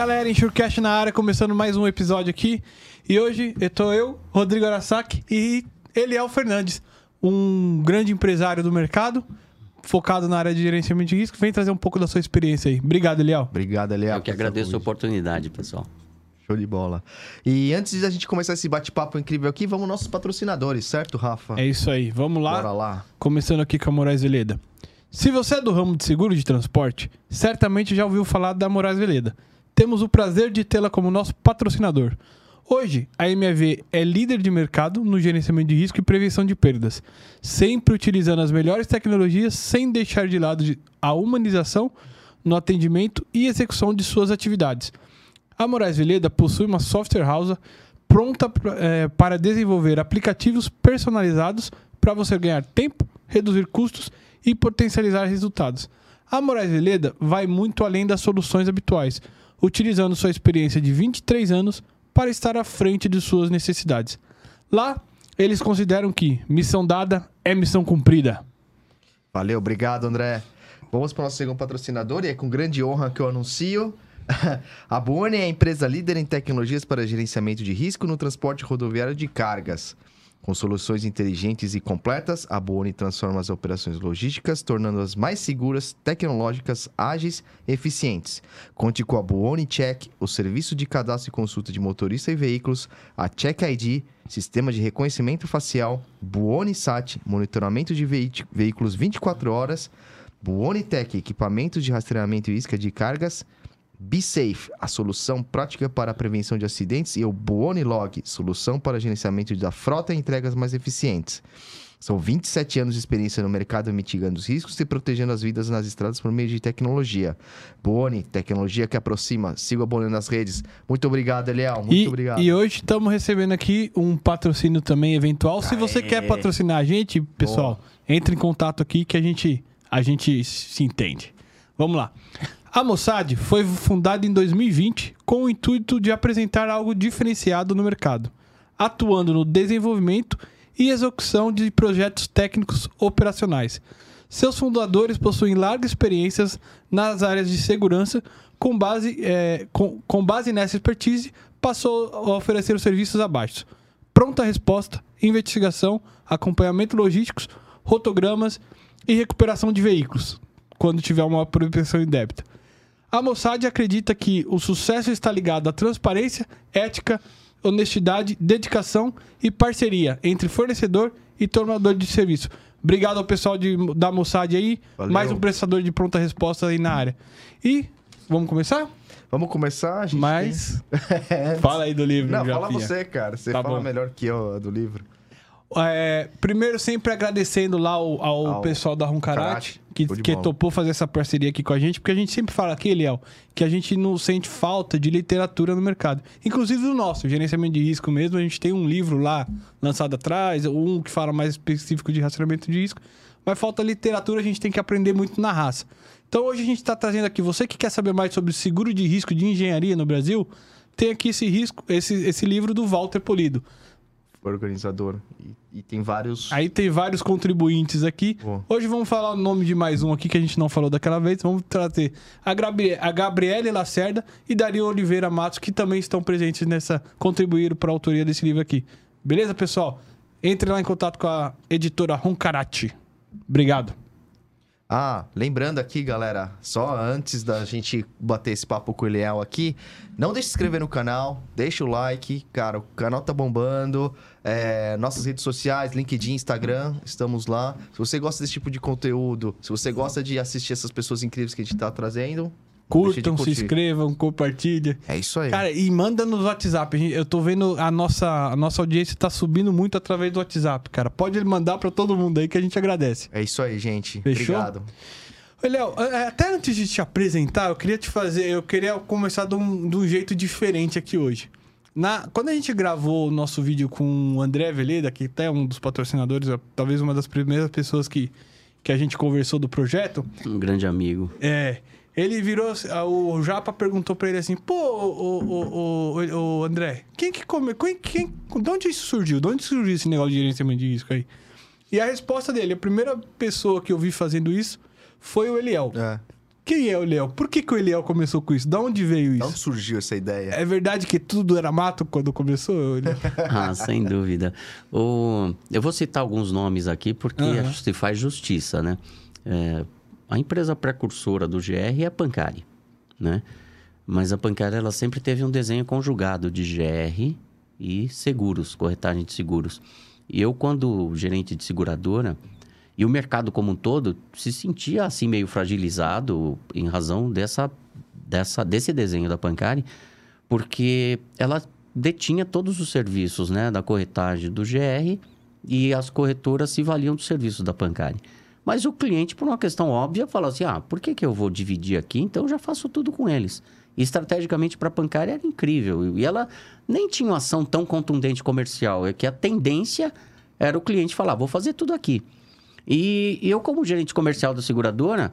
galera, Enxurcast na área, começando mais um episódio aqui. E hoje eu tô eu, Rodrigo Arasaki e Eliel Fernandes, um grande empresário do mercado, focado na área de gerenciamento de risco. Vem trazer um pouco da sua experiência aí. Obrigado, Eliel. Obrigado, Eliel. Eu que agradeço a oportunidade, pessoal. Show de bola. E antes da gente começar esse bate-papo incrível aqui, vamos nossos patrocinadores, certo, Rafa? É isso aí, vamos lá. Bora lá. Começando aqui com a Moraes Veleda. Se você é do ramo de seguro de transporte, certamente já ouviu falar da Moraes Veleda. Temos o prazer de tê-la como nosso patrocinador. Hoje, a MAV é líder de mercado no gerenciamento de risco e prevenção de perdas, sempre utilizando as melhores tecnologias sem deixar de lado a humanização no atendimento e execução de suas atividades. A Moraes Veleda possui uma software house pronta é, para desenvolver aplicativos personalizados para você ganhar tempo, reduzir custos e potencializar resultados. A Moraes Veleda vai muito além das soluções habituais, utilizando sua experiência de 23 anos para estar à frente de suas necessidades. Lá, eles consideram que missão dada é missão cumprida. Valeu, obrigado, André. Vamos para o nosso segundo patrocinador e é com grande honra que eu anuncio. A Buoni é a empresa líder em tecnologias para gerenciamento de risco no transporte rodoviário de cargas. Com soluções inteligentes e completas, a Buoni transforma as operações logísticas, tornando-as mais seguras, tecnológicas, ágeis e eficientes. Conte com a Buoni Check, o serviço de cadastro e consulta de motorista e veículos, a Check ID, sistema de reconhecimento facial, Buoni Sat, monitoramento de veículos 24 horas, Buoni Tech, equipamentos de rastreamento e isca de cargas, BeSafe, a solução prática para a prevenção de acidentes, e o Buonilog, solução para gerenciamento da frota e entregas mais eficientes. São 27 anos de experiência no mercado mitigando os riscos e protegendo as vidas nas estradas por meio de tecnologia. Boni, tecnologia que aproxima. Siga a Boni nas redes. Muito obrigado, Eliel. Muito e, obrigado. E hoje estamos recebendo aqui um patrocínio também eventual. Se você quer patrocinar a gente, pessoal, Boa. entre em contato aqui que a gente, a gente se entende. Vamos lá. A Mossad foi fundada em 2020 com o intuito de apresentar algo diferenciado no mercado, atuando no desenvolvimento e execução de projetos técnicos operacionais. Seus fundadores possuem largas experiências nas áreas de segurança, com base, é, com, com base nessa expertise, passou a oferecer os serviços abaixo: pronta resposta, investigação, acompanhamento logísticos, rotogramas e recuperação de veículos, quando tiver uma propensão em débito. A Mossad acredita que o sucesso está ligado à transparência, ética, honestidade, dedicação e parceria entre fornecedor e tomador de serviço. Obrigado ao pessoal de, da Mossad aí, Valeu. mais um prestador de pronta resposta aí na área. E vamos começar? Vamos começar, gente. Mas tem... fala aí do livro. Não, fala você, cara. Você tá fala bom. melhor que eu do livro. É, primeiro, sempre agradecendo lá ao, ao, ao pessoal da Roncarate, que, que topou fazer essa parceria aqui com a gente, porque a gente sempre fala aqui, Eliel, que a gente não sente falta de literatura no mercado. Inclusive o nosso, gerenciamento de risco mesmo, a gente tem um livro lá lançado atrás, um que fala mais específico de rastreamento de risco, mas falta literatura, a gente tem que aprender muito na raça. Então hoje a gente está trazendo aqui, você que quer saber mais sobre seguro de risco de engenharia no Brasil, tem aqui esse risco, esse, esse livro do Walter Polido organizador. E, e, tem vários. Aí tem vários contribuintes aqui. Hoje vamos falar o nome de mais um aqui que a gente não falou daquela vez. Vamos trazer a, Gabri a Gabriele Lacerda e Dario Oliveira Matos, que também estão presentes nessa. contribuíram para a autoria desse livro aqui. Beleza, pessoal? Entre lá em contato com a editora Roncarate. Obrigado. Ah, lembrando aqui, galera, só antes da gente bater esse papo com o Eliel aqui, não deixe de se inscrever no canal, deixa o like, cara, o canal tá bombando, é, nossas redes sociais, LinkedIn, Instagram, estamos lá. Se você gosta desse tipo de conteúdo, se você gosta de assistir essas pessoas incríveis que a gente tá trazendo, Curtam, se inscrevam, compartilhem. É isso aí. Cara, e manda no WhatsApp. Eu tô vendo a nossa, a nossa audiência tá subindo muito através do WhatsApp, cara. Pode mandar para todo mundo aí que a gente agradece. É isso aí, gente. Fechou? Obrigado. Oi, Léo, até antes de te apresentar, eu queria te fazer. Eu queria começar de um, de um jeito diferente aqui hoje. Na, quando a gente gravou o nosso vídeo com o André Veleda, que até é um dos patrocinadores, talvez uma das primeiras pessoas que, que a gente conversou do projeto. Um grande amigo. É. Ele virou. O Japa perguntou pra ele assim: pô, o, o, o, o André, quem que come. Quem, quem, de onde isso surgiu? De onde surgiu esse negócio de gerenciamento de risco aí? E a resposta dele, a primeira pessoa que eu vi fazendo isso foi o Eliel. É. quem é o Eliel? Por que, que o Eliel começou com isso? Da onde veio Da isso? onde surgiu essa ideia? É verdade que tudo era mato quando começou? Eliel? Ah, sem dúvida. O... Eu vou citar alguns nomes aqui porque que se faz justiça, né? É, A empresa precursora do GR é a Pancari, né? Mas a Pancari, ela sempre teve um desenho conjugado de GR e seguros, corretagem de seguros. E eu, quando gerente de seguradora, e o mercado como um todo se sentia assim meio fragilizado em razão dessa, dessa, desse desenho da Pancari, porque ela detinha todos os serviços né, da corretagem do GR e as corretoras se valiam dos serviços da Pancari. Mas o cliente, por uma questão óbvia, fala assim: ah, por que, que eu vou dividir aqui? Então eu já faço tudo com eles. E estrategicamente para a Pancari era incrível. E ela nem tinha uma ação tão contundente comercial. É que a tendência era o cliente falar: vou fazer tudo aqui. E, eu, como gerente comercial da seguradora,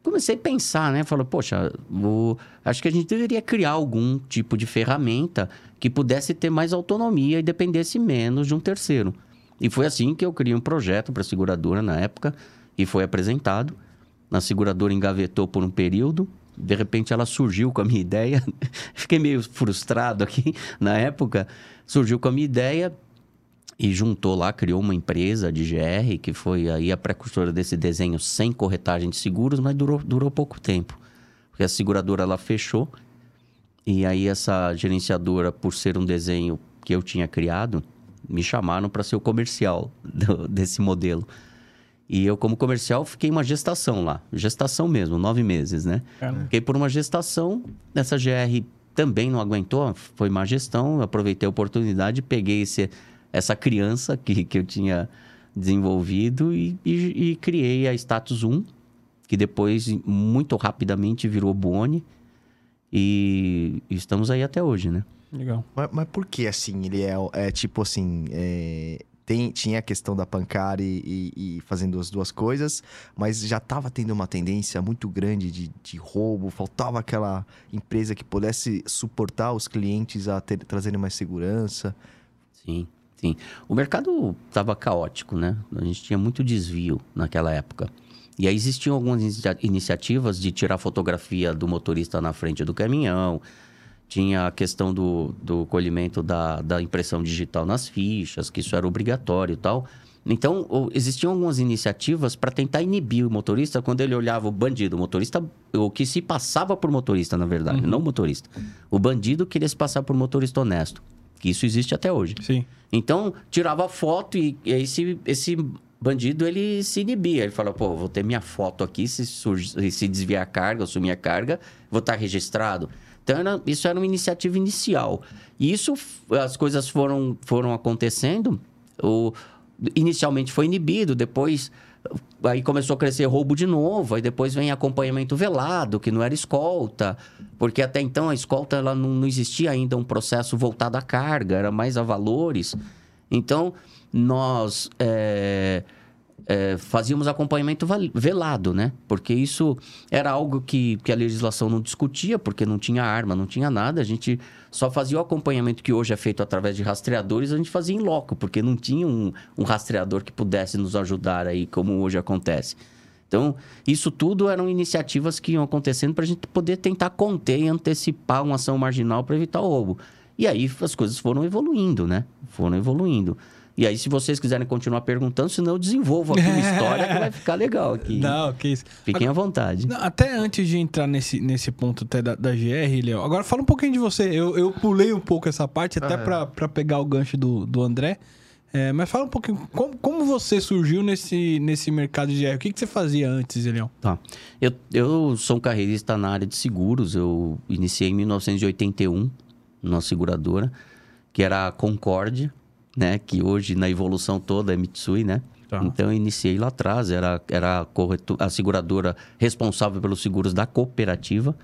comecei a pensar, né? Falei, poxa, o- acho que a gente deveria criar algum tipo de ferramenta que pudesse ter mais autonomia e dependesse menos de um terceiro. E foi assim que eu criei um projeto para a seguradora na época e foi apresentado. A seguradora engavetou por um período. De repente ela surgiu com a minha ideia. Fiquei meio frustrado aqui na época. Surgiu com a minha ideia e juntou lá, criou uma empresa de GR, que foi aí a precursora desse desenho sem corretagem de seguros, mas durou, durou pouco tempo. Porque a seguradora ela fechou, e aí essa gerenciadora, por ser um desenho que eu tinha criado, me chamaram para ser o comercial do- desse modelo. E eu, como comercial, fiquei uma gestação lá. Gestação mesmo, nove meses, né? Caramba. Fiquei por uma gestação. Essa GR também não aguentou, foi má gestão. Eu aproveitei a oportunidade, peguei esse, essa criança que, que eu tinha desenvolvido e, e- e criei a Status 1, que depois, muito rapidamente, virou Boni. E estamos aí até hoje, né? Legal. Mas, mas por que assim? Ele é, é tipo assim. é, tem, tinha a questão da Pancari e, e fazendo as duas coisas, mas já estava tendo uma tendência muito grande de, de roubo. Faltava aquela empresa que pudesse suportar os clientes a ter, trazerem mais segurança. Sim, sim. O mercado estava caótico, né? A gente tinha muito desvio naquela época. E aí existiam algumas inicia- iniciativas de tirar fotografia do motorista na frente do caminhão. Tinha a questão do, do colhimento da, da impressão digital nas fichas, que isso era obrigatório e tal. Então, existiam algumas iniciativas para tentar inibir o motorista quando ele olhava o bandido. O motorista, o que se passava por motorista, na verdade, não o motorista. O bandido queria se passar por motorista honesto. Que isso existe até hoje. Sim. Então, tirava foto e, e aí esse, esse bandido, ele se inibia. Ele falava, pô, vou ter minha foto aqui, se, surge- se desviar a carga, ou sumir a carga, vou estar registrado. Isso era uma iniciativa inicial. E isso, as coisas foram, foram acontecendo. O, inicialmente foi inibido, depois... Aí começou a crescer roubo de novo, aí depois vem acompanhamento velado, que não era escolta, porque até então a escolta ela não, não existia ainda um processo voltado à carga, era mais a valores. Então, nós é, é, fazíamos acompanhamento velado, né? Porque isso era algo que, que a legislação não discutia, porque não tinha arma, não tinha nada. A gente só fazia o acompanhamento que hoje é feito através de rastreadores, a gente fazia em loco, porque não tinha um, um rastreador que pudesse nos ajudar aí, como hoje acontece. Então, isso tudo eram iniciativas que iam acontecendo para a gente poder tentar conter e antecipar uma ação marginal para evitar o roubo. E aí as coisas foram evoluindo, né? Foram evoluindo. E aí, se vocês quiserem continuar perguntando, senão eu desenvolvo aqui uma história que vai ficar legal aqui. Não, que isso. Fiquem à vontade. Não, até antes de entrar nesse, nesse ponto até da, da GR, Léo, agora fala um pouquinho de você. Eu, eu pulei um pouco essa parte, até Ah, é. pra, pra pegar o gancho do, do André. É, mas fala um pouquinho, como, como você surgiu nesse, nesse mercado de GR? O que, que você fazia antes, Elião? Tá. Eu, eu sou um carreirista na área de seguros. Eu iniciei em 1981 numa seguradora, que era a Concórdia, né? Que hoje, na evolução toda, é Mitsui, né? Tá. Então, eu iniciei lá atrás. Era, era a, a seguradora responsável pelos seguros da cooperativa.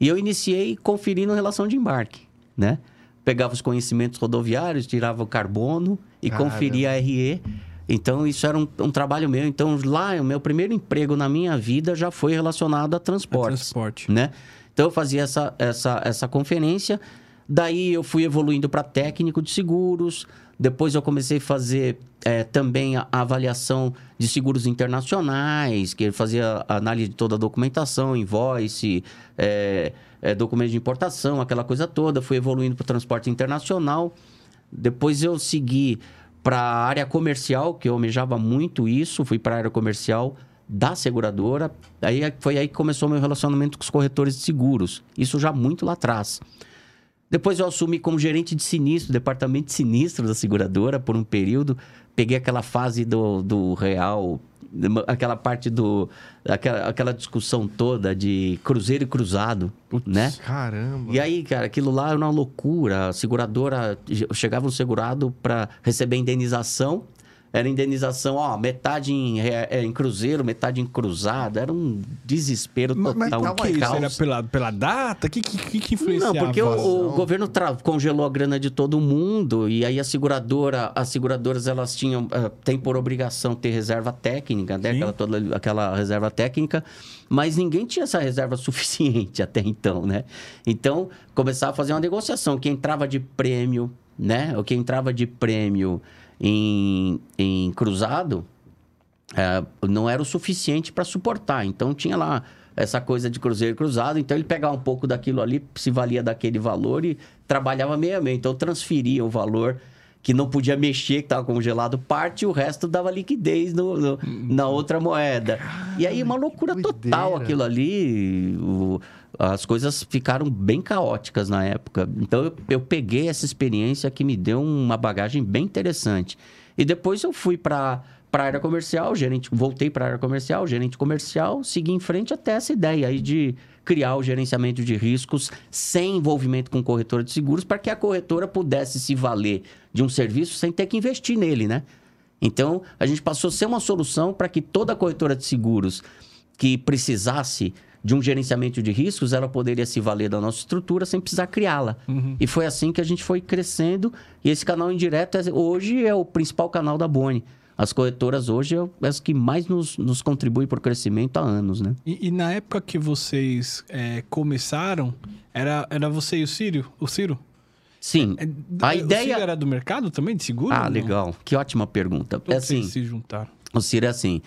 E eu iniciei conferindo relação de embarque, né? Pegava os conhecimentos rodoviários, tirava o carbono e Caramba. conferia a RE. Então, isso era um, um trabalho meu. Então, lá, o meu primeiro emprego na minha vida já foi relacionado a transportes Transporte. né? Então eu fazia essa, essa, essa conferência. Daí eu fui evoluindo para técnico de seguros. Depois eu comecei a fazer é, também a, avaliação de seguros internacionais, que fazia análise de toda a documentação, invoice, é, é, documento de importação, aquela coisa toda. Fui evoluindo para o transporte internacional. Depois eu segui para a área comercial, que eu almejava muito isso. Fui para a área comercial da seguradora. Aí foi aí que começou meu relacionamento com os corretores de seguros. Isso já muito lá atrás. Depois eu assumi como gerente de sinistro, departamento de sinistro da seguradora por um período. Peguei aquela fase do, do real, aquela parte do. Aquela, aquela discussão toda de cruzeiro e cruzado, Putz, né? Caramba! E aí, cara, aquilo lá era uma loucura. A seguradora. Chegava um segurado para receber indenização era indenização, ó, metade em, é, em cruzeiro, metade em cruzado. Era um desespero total. Mas, mas um que isso? Era pela, pela data? O que, que, que influenciava? Não, porque o, o governo congelou a grana de todo mundo e aí a seguradora, as seguradoras, elas tinham, uh, tem por obrigação ter reserva técnica, né? Aquela, toda, aquela reserva técnica, mas ninguém tinha essa reserva suficiente até então, né? Então, começava a fazer uma negociação. Quem entrava de prêmio, né? O que entrava de prêmio em, em cruzado é, não era o suficiente para suportar. Então tinha lá essa coisa de cruzeiro cruzado. Então ele pegava um pouco daquilo ali, se valia daquele valor e trabalhava meio a meio. Então transferia o valor que não podia mexer, que estava congelado, parte e o resto dava liquidez no, no na outra moeda. e aí uma loucura total aquilo ali. O, as coisas ficaram bem caóticas na época. Então eu, eu peguei essa experiência que me deu uma bagagem bem interessante. E depois eu fui para para a área comercial, gerente, voltei para a área comercial, gerente comercial, segui em frente até essa ideia aí de criar o gerenciamento de riscos sem envolvimento com corretora de seguros, para que a corretora pudesse se valer de um serviço sem ter que investir nele, né? Então, a gente passou a ser uma solução para que toda corretora de seguros que precisasse de um gerenciamento de riscos, ela poderia se valer da nossa estrutura sem precisar criá-la. Uhum. E foi assim que a gente foi crescendo. E esse canal indireto é, hoje é o principal canal da Boni. As corretoras hoje é as que mais nos, nos contribuem para o crescimento há anos, né? E, e na época que vocês é, começaram, era, era você e o Ciro? O Ciro? Sim. É, a o ideia... Ciro era do mercado também, de seguro? Ah, legal. Que ótima pergunta. é assim, se juntaram. O Ciro é assim...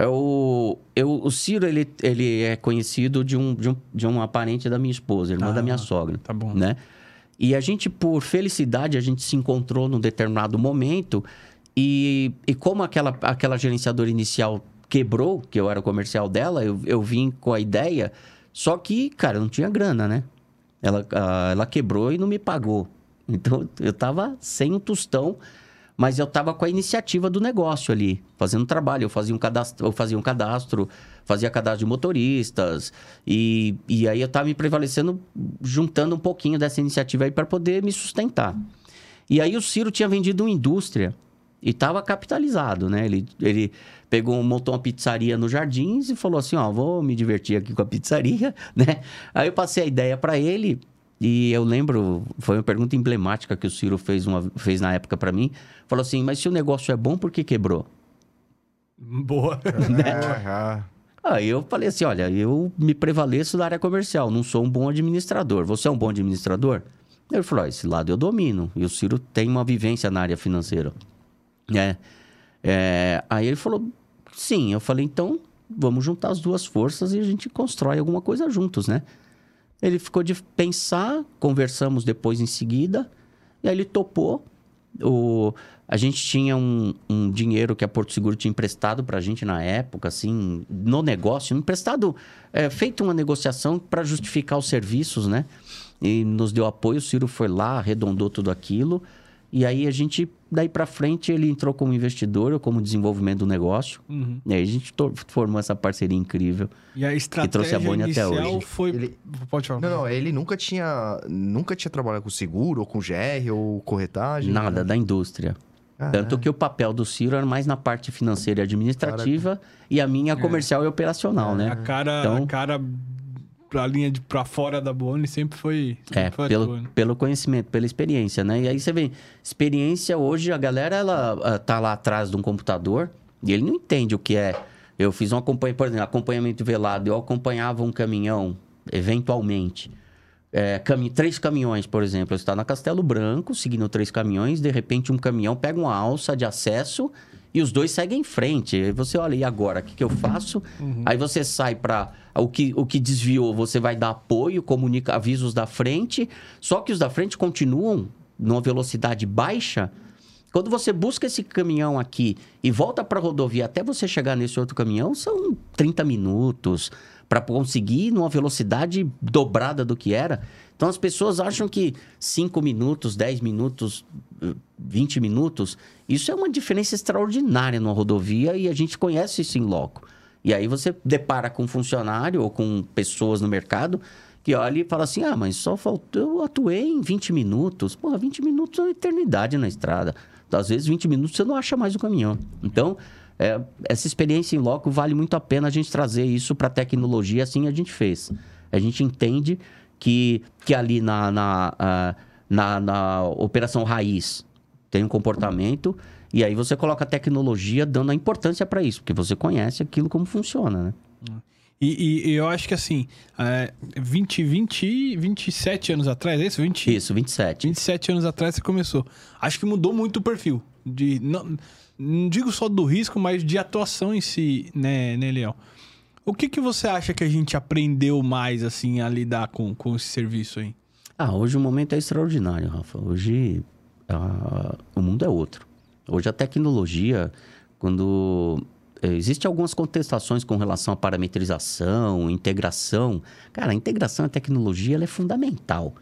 É o, eu, o Ciro, ele, ele é conhecido de um, de, um, de um parente da minha esposa, irmã ah, da minha sogra. Tá bom. Né? E a gente, por felicidade, a gente se encontrou num determinado momento e, e como aquela, aquela gerenciadora inicial quebrou, que eu era o comercial dela, eu, eu vim com a ideia, só que, cara, não tinha grana, né? Ela, uh, ela quebrou e não me pagou. Então, eu tava sem um tostão mas eu estava com a iniciativa do negócio ali, fazendo trabalho. Eu fazia um cadastro, eu fazia um cadastro, fazia cadastro de motoristas, e, e aí eu estava me prevalecendo, juntando um pouquinho dessa iniciativa aí para poder me sustentar. E aí o Ciro tinha vendido uma indústria e estava capitalizado, né? Ele, ele pegou, montou uma pizzaria no Jardins e falou assim: Ó, vou me divertir aqui com a pizzaria, né? Aí eu passei a ideia para ele e eu lembro, foi uma pergunta emblemática que o Ciro fez, uma, fez na época para mim. Falou assim: Mas se o negócio é bom, por que quebrou? Boa. né? Aí eu falei assim: Olha, eu me prevaleço da área comercial, não sou um bom administrador. Você é um bom administrador? Ele falou: Esse lado eu domino. E o Ciro tem uma vivência na área financeira. É, é, aí ele falou: Sim. Eu falei: Então vamos juntar as duas forças e a gente constrói alguma coisa juntos, né? Ele ficou de pensar, conversamos depois em seguida, e aí ele topou. O, a gente tinha um, um dinheiro que a Porto Seguro tinha emprestado para a gente na época, assim, no negócio, emprestado, é, feito uma negociação para justificar os serviços, né? E nos deu apoio, o Ciro foi lá, arredondou tudo aquilo. E aí a gente, daí para frente, ele entrou como investidor, ou como desenvolvimento do negócio. Uhum. E aí a gente formou essa parceria incrível. E a estratégia que trouxe a Boni até hoje. Foi... Ele... Pode falar. Não, não, ele nunca tinha, nunca tinha trabalhado com seguro, ou com GR, ou corretagem? Nada, né? da indústria. Ah, Tanto é. que o papel do Ciro era mais na parte financeira e administrativa cara... e a minha é. comercial é. e operacional, né? A cara, então... a cara pra linha de pra fora da Boni sempre foi. Sempre é, foi pelo, pelo conhecimento, pela experiência, né? E aí você vê, experiência hoje, a galera ela tá lá atrás de um computador e ele não entende o que é. Eu fiz um acompanhamento, por exemplo, acompanhamento velado, eu acompanhava um caminhão, eventualmente. é, cami três caminhões, por exemplo. Você está na Castelo Branco, seguindo três caminhões, de repente um caminhão pega uma alça de acesso e os dois seguem em frente. Aí você olha, e agora? O que, que eu faço? Uhum. Aí você sai para. O que, o que desviou, você vai dar apoio, comunica avisos da frente. Só que os da frente continuam numa velocidade baixa. Quando você busca esse caminhão aqui e volta para a rodovia até você chegar nesse outro caminhão, são 30 minutos para conseguir numa velocidade dobrada do que era. Então as pessoas acham que 5 minutos, 10 minutos, 20 minutos, isso é uma diferença extraordinária numa rodovia e a gente conhece isso em loco. E aí você depara com um funcionário ou com pessoas no mercado que olha e fala assim: ah, mas só faltou, eu atuei em 20 minutos. Porra, 20 minutos é uma eternidade na estrada. Às vezes, 20 minutos você não acha mais o caminhão. Então, é, essa experiência em loco vale muito a pena a gente trazer isso para a tecnologia, assim a gente fez. A gente entende que, que ali na, na, na, na operação raiz tem um comportamento e aí você coloca a tecnologia dando a importância para isso, porque você conhece aquilo como funciona, né? E, e, eu acho que assim, é, 20, 20, 27 anos atrás, é isso? 20, isso, 27. 27 anos atrás você começou. Acho que mudou muito o perfil. De, não, não digo só do risco, mas de atuação em si, né, né Leão? O que, que você acha que a gente aprendeu mais, assim, a lidar com, com esse serviço aí? Ah, hoje o momento é extraordinário, Rafa. Hoje uh, o mundo é outro. Hoje a tecnologia, quando eh, Existem algumas contestações com relação à parametrização, integração. Cara, a integração a tecnologia é fundamental.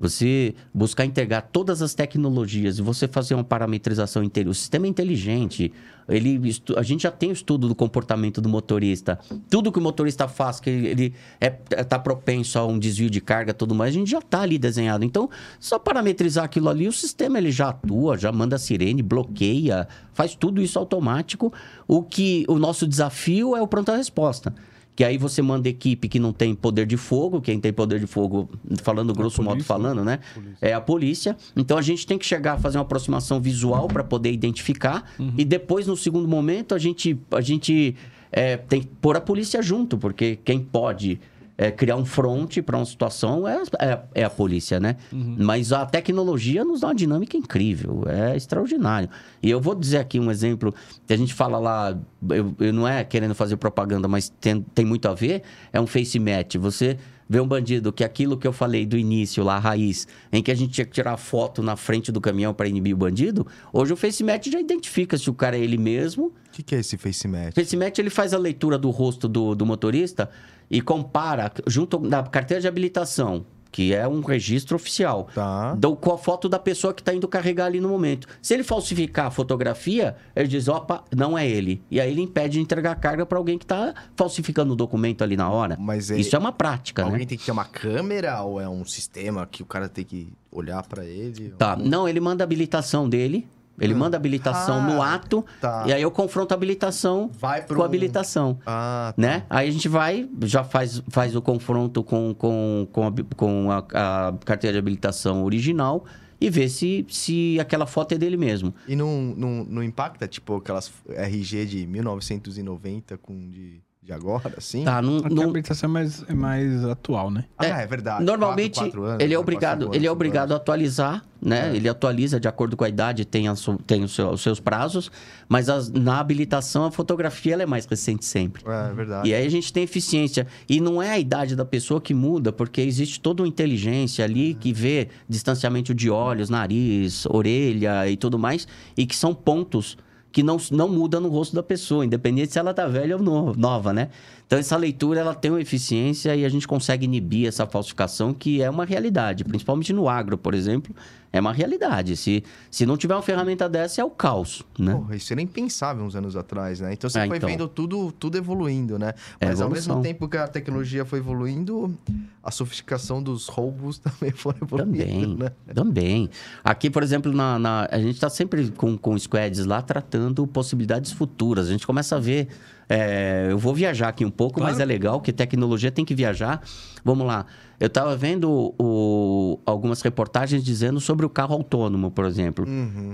Você buscar integrar todas as tecnologias e você fazer uma parametrização inteira. O sistema é inteligente. Ele, a gente já tem o estudo do comportamento do motorista. Tudo que o motorista faz, que ele está é, tá propenso a um desvio de carga tudo mais, a gente já está ali desenhado. Então, só parametrizar aquilo ali, o sistema ele já atua, já manda sirene, bloqueia, faz tudo isso automático. O que o nosso desafio é o pronta-resposta que aí você manda equipe que não tem poder de fogo, quem tem poder de fogo, falando grosso polícia, modo falando, né? Polícia. É a polícia. Então a gente tem que chegar a fazer uma aproximação visual para poder identificar uhum. e depois no segundo momento a gente a gente é, tem que pôr a polícia junto, porque quem pode é, criar um fronte para uma situação é, é, é, a polícia, né? Uhum. Mas a tecnologia nos dá uma dinâmica incrível, é extraordinário. E eu vou dizer aqui um exemplo que a gente fala lá, eu, eu não é querendo fazer propaganda, mas tem, tem muito a ver, é um face match. Você vê um bandido que aquilo que eu falei do início lá, a raiz, em que a gente tinha que tirar foto na frente do caminhão para inibir o bandido, hoje o face match já identifica se o cara é ele mesmo. O que, que, é esse face match? Face match ele faz a leitura do rosto do, do motorista e compara junto da carteira de habilitação, que é um registro oficial, tá. do, com a foto da pessoa que está indo carregar ali no momento. Se ele falsificar a fotografia, ele diz, opa, não é ele. E aí ele impede de entregar a carga para alguém que está falsificando o documento ali na hora. Mas é... Isso é uma prática, alguém né? tem que ter uma câmera ou é um sistema que o cara tem que olhar para ele? Tá, ou... não, ele manda a habilitação dele, ele hum. manda habilitação ah, no ato tá. e aí eu confronto a habilitação com a habilitação. Ah, tá. né? Aí a gente vai, já faz, faz o confronto com, com, com, a, com a, a carteira de habilitação original e vê se, se aquela foto é dele mesmo. E não, não, não impacta, tipo, aquelas RG de 1990 com de de agora, assim? Tá, não, a habilitação é mais, é mais atual, né? Ah, é, é verdade. Normalmente, quatro, quatro anos, ele é obrigado, anos, ele é obrigado a atualizar, né? É. Ele atualiza de acordo com a idade, tem, a, tem os, seus, os seus prazos, mas as, na habilitação a fotografia ela é mais recente sempre. É, é verdade. E aí a gente tem eficiência. E não é a idade da pessoa que muda, porque existe toda uma inteligência ali é. que vê distanciamento de olhos, nariz, orelha e tudo mais, e que são pontos que não, não muda no rosto da pessoa, independente se ela tá velha ou no, nova, né? Então, essa leitura, ela tem uma eficiência e a gente consegue inibir essa falsificação, que é uma realidade. Principalmente no agro, por exemplo, é uma realidade. Se, se não tiver uma ferramenta dessa, é o caos, né? Porra, isso era impensável uns anos atrás, né? Então, você é, foi então... vendo tudo, tudo evoluindo, né? É Mas, ao mesmo tempo que a tecnologia foi evoluindo, a sofisticação dos roubos também foi evoluindo, Também, né? também. Aqui, por exemplo, na, na a gente está sempre com, com squads lá tratando possibilidades futuras. A gente começa a ver É, eu vou viajar aqui um pouco, Claro. mas é legal que tecnologia tem que viajar. Vamos lá. Eu estava vendo o- algumas reportagens dizendo sobre o carro autônomo, por exemplo.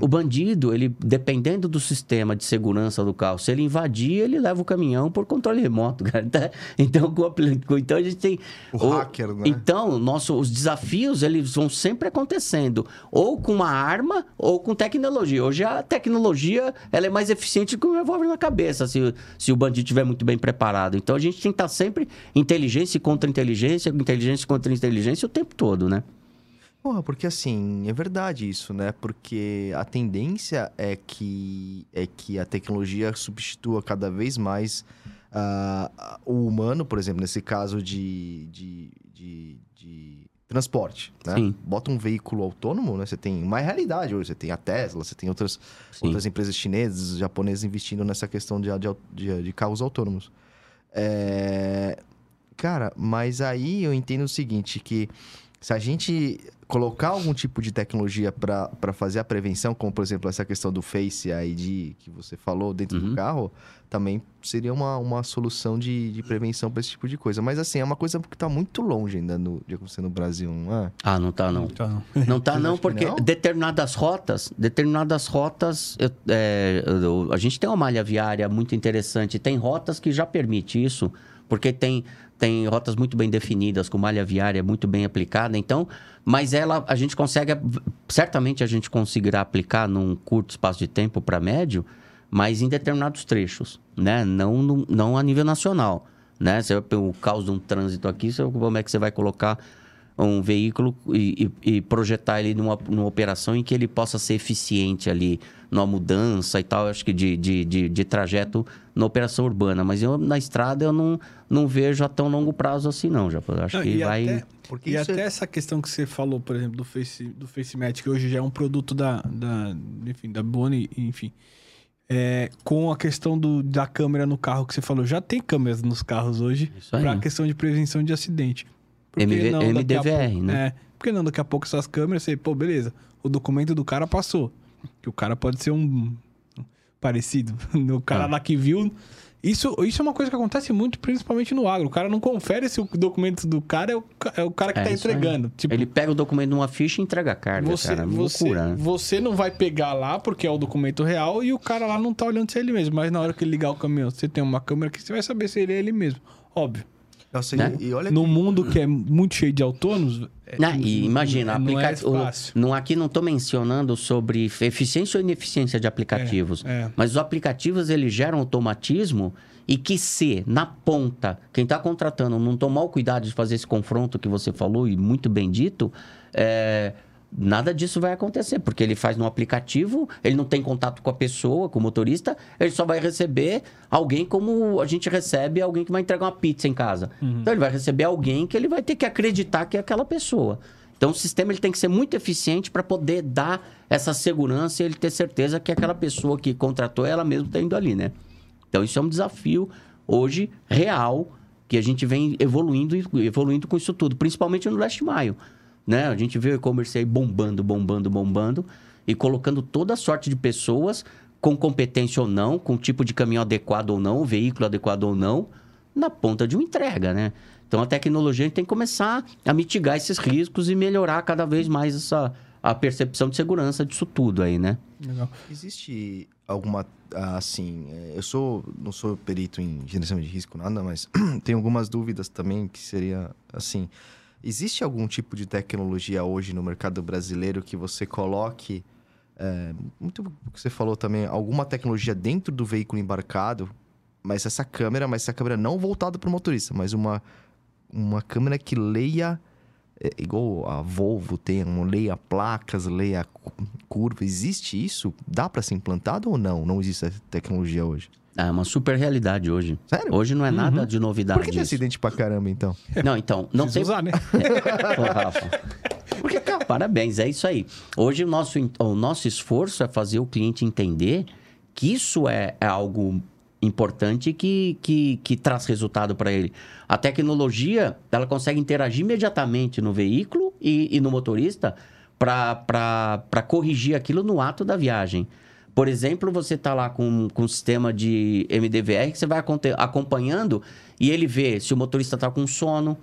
O bandido, ele dependendo do sistema de segurança do carro, se ele invadir, ele leva o caminhão por controle remoto, cara. Então, então a gente tem O hacker, né? Então, nosso, os desafios eles vão sempre acontecendo, ou com uma arma ou com tecnologia. Hoje a tecnologia ela é mais eficiente que um revólver na cabeça, se, se o bandido estiver muito bem preparado. Então a gente tem que estar sempre inteligência contra inteligência, inteligência contra inteligência o tempo todo, né? Porra, porque assim, é verdade isso, né? Porque a tendência é que, é que a tecnologia substitua cada vez mais ah, o humano, por exemplo, nesse caso de, de, de, de transporte, né? Sim. Bota um veículo autônomo, né? Você tem uma realidade hoje, você tem a Tesla, você tem outras, Sim. outras empresas chinesas, japonesas investindo nessa questão de, de, de, de carros autônomos. É... Cara, mas aí eu entendo o seguinte, que se a gente colocar algum tipo de tecnologia para fazer a prevenção, como por exemplo essa questão do Face ID que você falou dentro do Uhum. carro, também seria uma, uma solução de, de prevenção para esse tipo de coisa. Mas assim, é uma coisa que está muito longe ainda no, de acontecer no Brasil, não é? Ah, não tá não. Não tá Vocês não, acham que porque não? determinadas rotas, determinadas rotas, eu- é, eu- a gente tem uma malha viária muito interessante. Tem rotas que já permite isso, porque tem, tem rotas muito bem definidas, com malha viária muito bem aplicada. Então, mas ela, a gente consegue, certamente a gente conseguirá aplicar num curto espaço de tempo para médio, mas em determinados trechos, né? Não, no- não a nível nacional, né? Você, o caos de um trânsito aqui, como é que você vai colocar um veículo e, e- projetar ele numa, numa operação em que ele possa ser eficiente ali numa mudança e tal, acho que de, de, de, de trajeto na operação urbana. Mas eu, na estrada eu não, não vejo a tão longo prazo assim, não, já. Acho Não, que e vai. até, Porque e até é- essa questão que você falou, por exemplo, do Face, do FaceMatch, que hoje já é um produto da, da, enfim, da Boni, enfim. É, com a questão do, da câmera no carro que você falou, já tem câmeras nos carros hoje para a questão de prevenção de acidente. MV não MDVR, né? É, porque não, daqui a pouco essas câmeras, você, pô, beleza, o documento do cara passou. Que o cara pode ser um parecido. O cara Ah. lá que viu. Isso, isso é uma coisa que acontece muito, principalmente no agro. O cara não confere se o documento do cara é o, é o cara que É tá entregando. Tipo, Ele pega o documento numa ficha e entrega a carga, você, cara. É você, loucura, né? você não vai pegar lá porque é o documento real e o cara lá não tá olhando se é ele mesmo. Mas na hora que ele ligar o caminhão, você tem uma câmera que você vai saber se ele é ele mesmo. Óbvio. Nossa, Né? e, olha No mundo que é muito cheio de autônomos. é- Não, e imagina, não é aplica... o- fácil. não, aqui não estou mencionando sobre eficiência ou ineficiência de aplicativos, É, é. mas os aplicativos eles geram automatismo e que se na ponta quem está contratando não tomar o cuidado de fazer esse confronto que você falou e muito bem dito, é, nada disso vai acontecer porque ele faz no aplicativo, ele não tem contato com a pessoa, com o motorista, ele só vai receber alguém como a gente recebe alguém que vai entregar uma pizza em casa. Então ele vai receber alguém que ele vai ter que acreditar que é aquela pessoa. Então o sistema ele tem que ser muito eficiente para poder dar essa segurança e ele ter certeza que aquela pessoa que contratou ela mesmo está indo ali, né? Então isso é um desafio hoje real que a gente vem evoluindo evoluindo com isso tudo, principalmente no last mile, né? A gente vê o e-commerce aí bombando, bombando, bombando e colocando toda sorte de pessoas com competência ou não, com tipo de caminhão adequado ou não, veículo adequado ou não, na ponta de uma entrega, né? Então a tecnologia a gente tem que começar a mitigar esses riscos e melhorar cada vez mais essa a percepção de segurança disso tudo aí, né? Legal. Existe alguma, ah, assim, é, eu sou, não sou perito em gerenciamento de risco, nada, mas tenho algumas dúvidas também que seria, assim, existe algum tipo de tecnologia hoje no mercado brasileiro que você coloque, é, muito o que você falou também, alguma tecnologia dentro do veículo embarcado, mas essa câmera, mas essa câmera não voltada para o motorista, mas uma, uma câmera que leia é, igual a Volvo tem, um leia placas, leia cu- curva. Existe isso? Dá para ser implantado ou não? Não existe essa tecnologia hoje. É uma super realidade hoje. Sério? Hoje não é nada de novidade. Por que tem isso. acidente pra caramba, então? Não, então, não Precisa tem usar, né? Ô, Rafa. Porque, cara, parabéns, é isso aí. Hoje o nosso, o nosso esforço é fazer o cliente entender que isso é, é algo importante que, que, que traz resultado para ele. A tecnologia, ela consegue interagir imediatamente no veículo e, e no motorista para corrigir aquilo no ato da viagem. Por exemplo, você tá lá com, com um sistema de MDVR que você vai acompanhando e ele vê se o motorista tá com sono,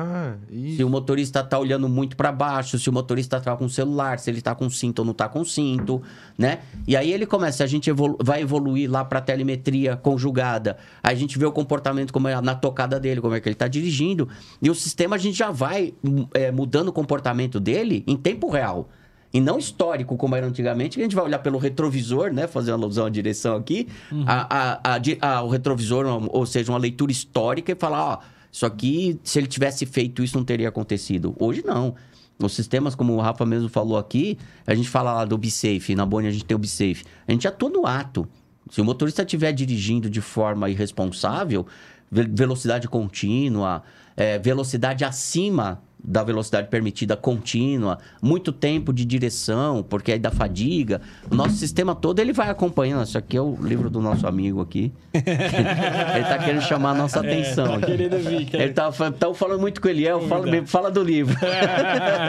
Ah, se o motorista tá olhando muito para baixo, se o motorista tá com o celular, se ele tá com cinto ou não tá com cinto, né? E aí ele começa, a gente evolu- vai evoluir lá para telemetria conjugada. Aí a gente vê o comportamento como é na tocada dele, como é que ele tá dirigindo, e o sistema a gente já vai é, mudando o comportamento dele em tempo real. E não histórico, como era antigamente, que a gente vai olhar pelo retrovisor, né? Fazer uma alusão à direção aqui. A, a- a a- o retrovisor, ou seja, uma leitura histórica e falar, ó, isso aqui, se ele tivesse feito isso, não teria acontecido. Hoje não. Os sistemas, como o Rafa mesmo falou aqui, a gente fala lá do BSafe, na Boni a gente tem o BSafe. A gente atua no ato. Se o motorista estiver dirigindo de forma irresponsável, ve- velocidade contínua, é, velocidade acima da velocidade permitida contínua, muito tempo de direção, porque aí dá fadiga. O nosso sistema todo ele vai acompanhando. Isso aqui é o livro do nosso amigo aqui. ele tá querendo chamar a nossa atenção. aqui. querendo vir, Ele tá, tão falando muito com o Eliel, fala, fala do livro.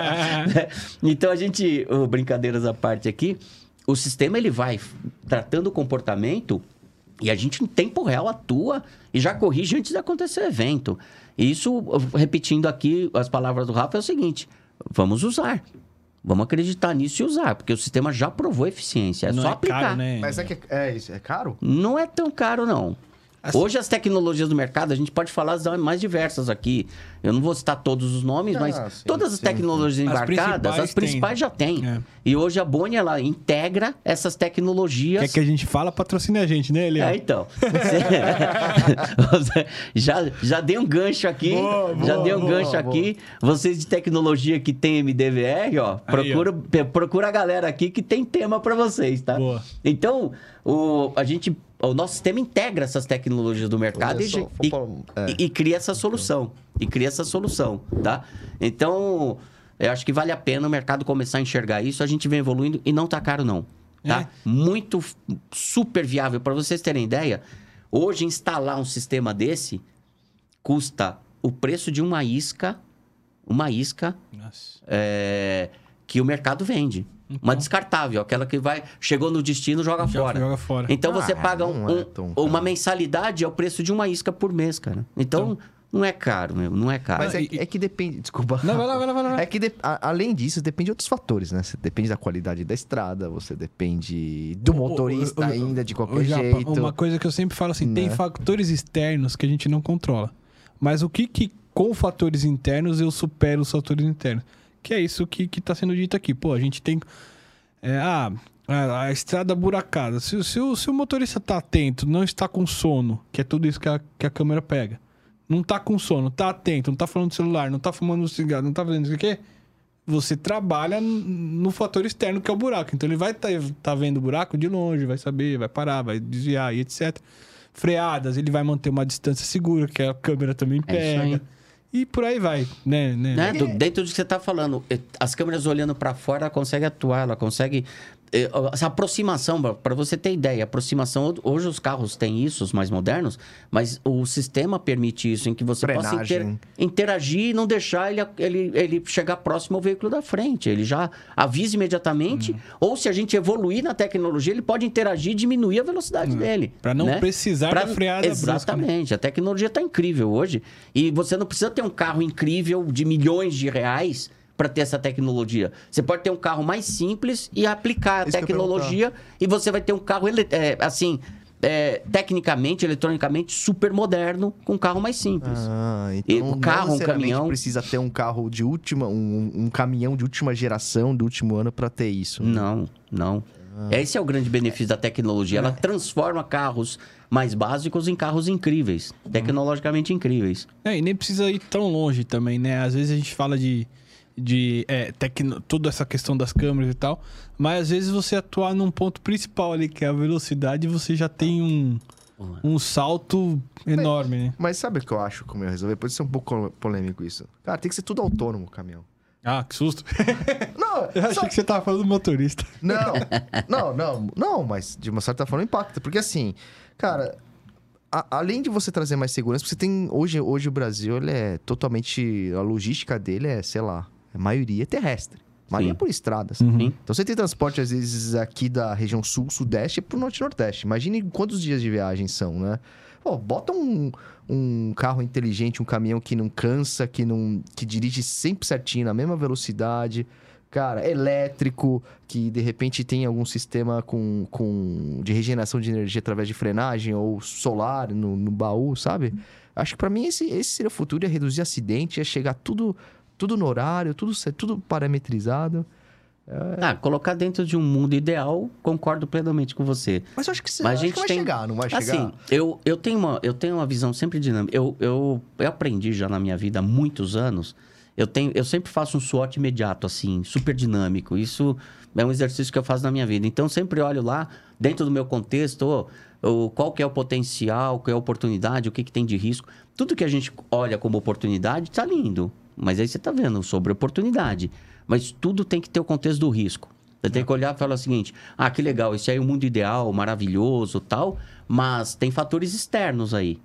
então a gente, oh, brincadeiras à parte aqui, o sistema ele vai tratando o comportamento e a gente em tempo real atua e já corrige antes de acontecer o evento. Isso, repetindo aqui as palavras do Rafa, é o seguinte: vamos usar. Vamos acreditar nisso e usar, porque o sistema já provou eficiência. É não só é aplicar. caro, né? Mas é que é isso, é caro? Não é tão caro, não. Assim- Hoje as tecnologias do mercado, a gente pode falar das mais diversas aqui. Eu não vou citar todos os nomes, Ah, mas sim, todas as sim, tecnologias As embarcadas, principais as principais já têm. É. E hoje a Boni, ela integra essas tecnologias. Quer que a gente fala, patrocine a gente, né, Eliel? É, então. Você- já, já dei um gancho aqui. Boa, boa, já dei um boa, gancho boa. aqui. Vocês de tecnologia que tem MDVR, ó, procura, pe- procura a galera aqui que tem tema para vocês, tá? Boa. Então, o, a gente, o nosso sistema integra essas tecnologias do mercado e, só, e- é. e- e cria essa solução. E cria essa solução, tá? Então, eu acho que vale a pena o mercado começar a enxergar isso. A gente vem evoluindo e não tá caro, não. Tá? É. Muito, super viável. Para vocês terem ideia, hoje instalar um sistema desse custa o preço de uma isca, uma isca Nossa. Que o mercado vende. Uma descartável, aquela que vai chegou no destino joga Já fora. joga fora. Então você Ah, paga um- é tão uma mensalidade é o preço de uma isca por mês, cara. Então, não é caro, meu, não é caro. Mas é, e- é que depende. Desculpa. Não, vai lá, vai lá, vai lá. É que de- a- além disso, depende de outros fatores, né? Você depende da qualidade da estrada, você depende do motorista O- o- o- ainda, de qualquer Japa, jeito. Uma coisa que eu sempre falo assim, tem Né? fatores externos que a gente não controla. Mas o que que com fatores internos eu supero os fatores internos? Que é isso que, que tá sendo dito aqui. Pô, a gente tem... é, ah, a, a estrada buracada. Se, se, o, se o motorista tá atento, não está com sono, que é tudo isso que a, que a câmera pega. Não tá com sono, tá atento, não tá falando do celular, não tá fumando cigarro, não tá fazendo isso aqui você trabalha no fator externo que é o buraco. Então ele vai estar tá vendo o buraco de longe, vai saber, vai parar, vai desviar e etc. Freadas, ele vai manter uma distância segura, que a câmera também É pega. aí. E por aí vai, né? né? Né? Do- dentro do que você está falando, as câmeras olhando para fora, ela consegue atuar, ela consegue. Eh, Essa aproximação, para você ter ideia, aproximação. Hoje os carros têm isso, os mais modernos, mas o sistema permite isso, em que você possa inter- interagir e não deixar ele, ele, ele chegar próximo ao veículo da frente. Ele já avisa imediatamente, ou se a gente evoluir na tecnologia, ele pode interagir e diminuir a velocidade dele. Pra não né? precisar Pra- da freada brusca, né? Exatamente. A tecnologia está incrível hoje. E você não precisa ter um carro incrível de milhões de reais para ter essa tecnologia. Você pode ter um carro mais simples e aplicar a Isso ia tecnologia e você vai ter um carro, ele- é, assim, é, tecnicamente, eletronicamente, super moderno com um carro mais simples. Ah, E então o não carro, um caminhão. precisa ter um carro de última, um, um caminhão de última geração, do último ano pra ter isso. né? Não, não. Ah. Esse é o grande benefício da tecnologia. É. Ela transforma carros mais básicos em carros incríveis, Uhum. tecnologicamente incríveis. É, e nem precisa ir tão longe também, né? Às vezes a gente fala de, de é, tecno, toda essa questão das câmeras e tal, mas às vezes você atuar num ponto principal ali, que é a velocidade, você já tem um, um salto enorme, né? Mas sabe o que eu acho como eu resolver? Pode ser um pouco polêmico isso. Cara, tem que ser tudo autônomo o caminhão. Ah, que susto. Não, Eu achei só- que você tava falando do motorista. Não, não, não, não, mas de uma certa forma impacta. Porque assim, cara, a- além de você trazer mais segurança, você tem. Hoje, hoje o Brasil ele é totalmente. A logística dele é, sei lá, a maioria é terrestre. maioria Sim. é por estradas. Sim. Então você tem transporte, às vezes, aqui da região sul, sudeste pro norte e nordeste. Imagine quantos dias de viagem são, né? Pô, bota um, um carro inteligente, um caminhão que não cansa, que não que dirige sempre certinho, na mesma velocidade. Cara, elétrico, que de repente tem algum sistema com, com de regeneração de energia através de frenagem ou solar no, no baú, sabe? Acho que pra mim esse, esse seria o futuro, ia reduzir acidente, ia chegar tudo, tudo no horário, tudo, tudo parametrizado. Ah, colocar dentro de um mundo ideal, concordo plenamente com você. Mas eu acho que, Mas a gente que vai tem- chegar, não vai chegar? Assim, eu, eu, tenho uma, eu tenho uma visão sempre dinâmica. Eu, eu, eu aprendi já na minha vida há muitos anos. Eu, tenho, eu sempre faço um SWOT imediato, assim, super dinâmico. Isso é um exercício que eu faço na minha vida. Então, eu sempre olho lá, dentro do meu contexto, ô, ô, qual que é o potencial, qual é a oportunidade, o que, que tem de risco. Tudo que a gente olha como oportunidade está lindo. Mas aí você está vendo sobre oportunidade. Mas tudo tem que ter o contexto do risco. Você tem que olhar e falar o seguinte: ah, que legal, esse aí é o mundo ideal, maravilhoso tal, mas tem fatores externos aí.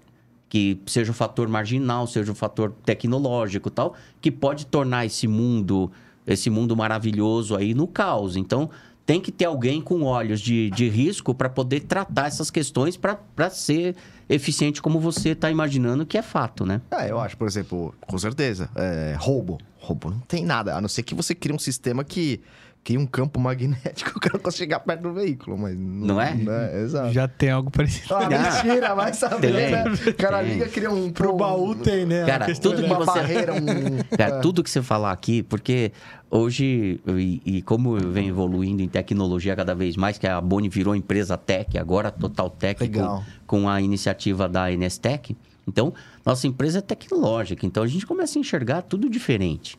Que seja o fator marginal, seja o fator tecnológico tal, que pode tornar esse mundo, esse mundo maravilhoso aí no caos. Então, tem que ter alguém com olhos de, de risco para poder tratar essas questões para ser eficiente como você está imaginando que é fato, né? É, eu acho, por exemplo, com certeza, é, roubo. Roubo não tem nada, a não ser que você crie um sistema que cria um campo magnético que o cara não consiga chegar perto do veículo, mas... Não é? exato. Já tem algo parecido. Ah, mentira, vai saber, Tem, né? O cara tem. liga, cria um... Pro baú tem, né? Cara, tudo é- que uma você- barreira, um... Cara, tudo que você falar aqui, porque hoje, e, e como vem evoluindo em tecnologia cada vez mais, que a Boni virou empresa tech, agora Total Tech com, Legal. com a iniciativa da Nstech. Então, nossa empresa é tecnológica, então a gente começa a enxergar tudo diferente.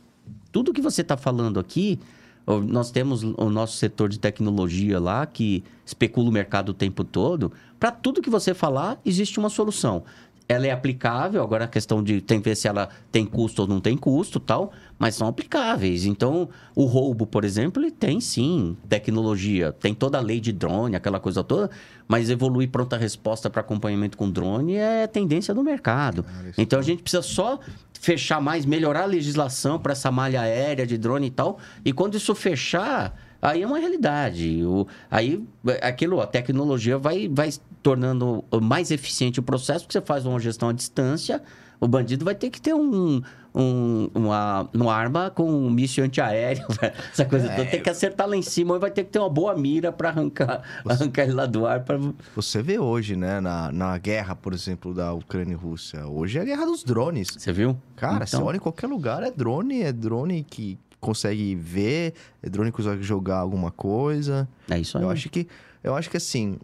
Tudo que você está falando aqui, nós temos o nosso setor de tecnologia lá, que especula o mercado o tempo todo. Para tudo que você falar, existe uma solução. Ela é aplicável, agora a questão de tem que ver se ela tem custo ou não tem custo tal, mas são aplicáveis. Então, o roubo, por exemplo, ele tem sim tecnologia, tem toda a lei de drone, aquela coisa toda, mas evoluir pronta resposta para acompanhamento com drone é tendência do mercado. Então, a gente precisa só fechar mais, melhorar a legislação para essa malha aérea de drone e tal. E quando isso fechar, aí é uma realidade. O, aí aquilo, a tecnologia vai, vai tornando mais eficiente o processo, porque você faz uma gestão à distância. O bandido vai ter que ter um, um- uma, uma arma com um míssil antiaéreo, essa coisa toda. Tem que acertar lá em cima e vai ter que ter uma boa mira para arrancar, arrancar ele lá do ar. Pra... Você vê hoje, né, na, na guerra, por exemplo, da Ucrânia e Rússia. Hoje é a guerra dos drones. Você viu? Cara, você Então- olha em qualquer lugar, é drone, é drone que consegue ver, é drone que consegue jogar alguma coisa. É isso aí. Eu acho que, eu acho que assim,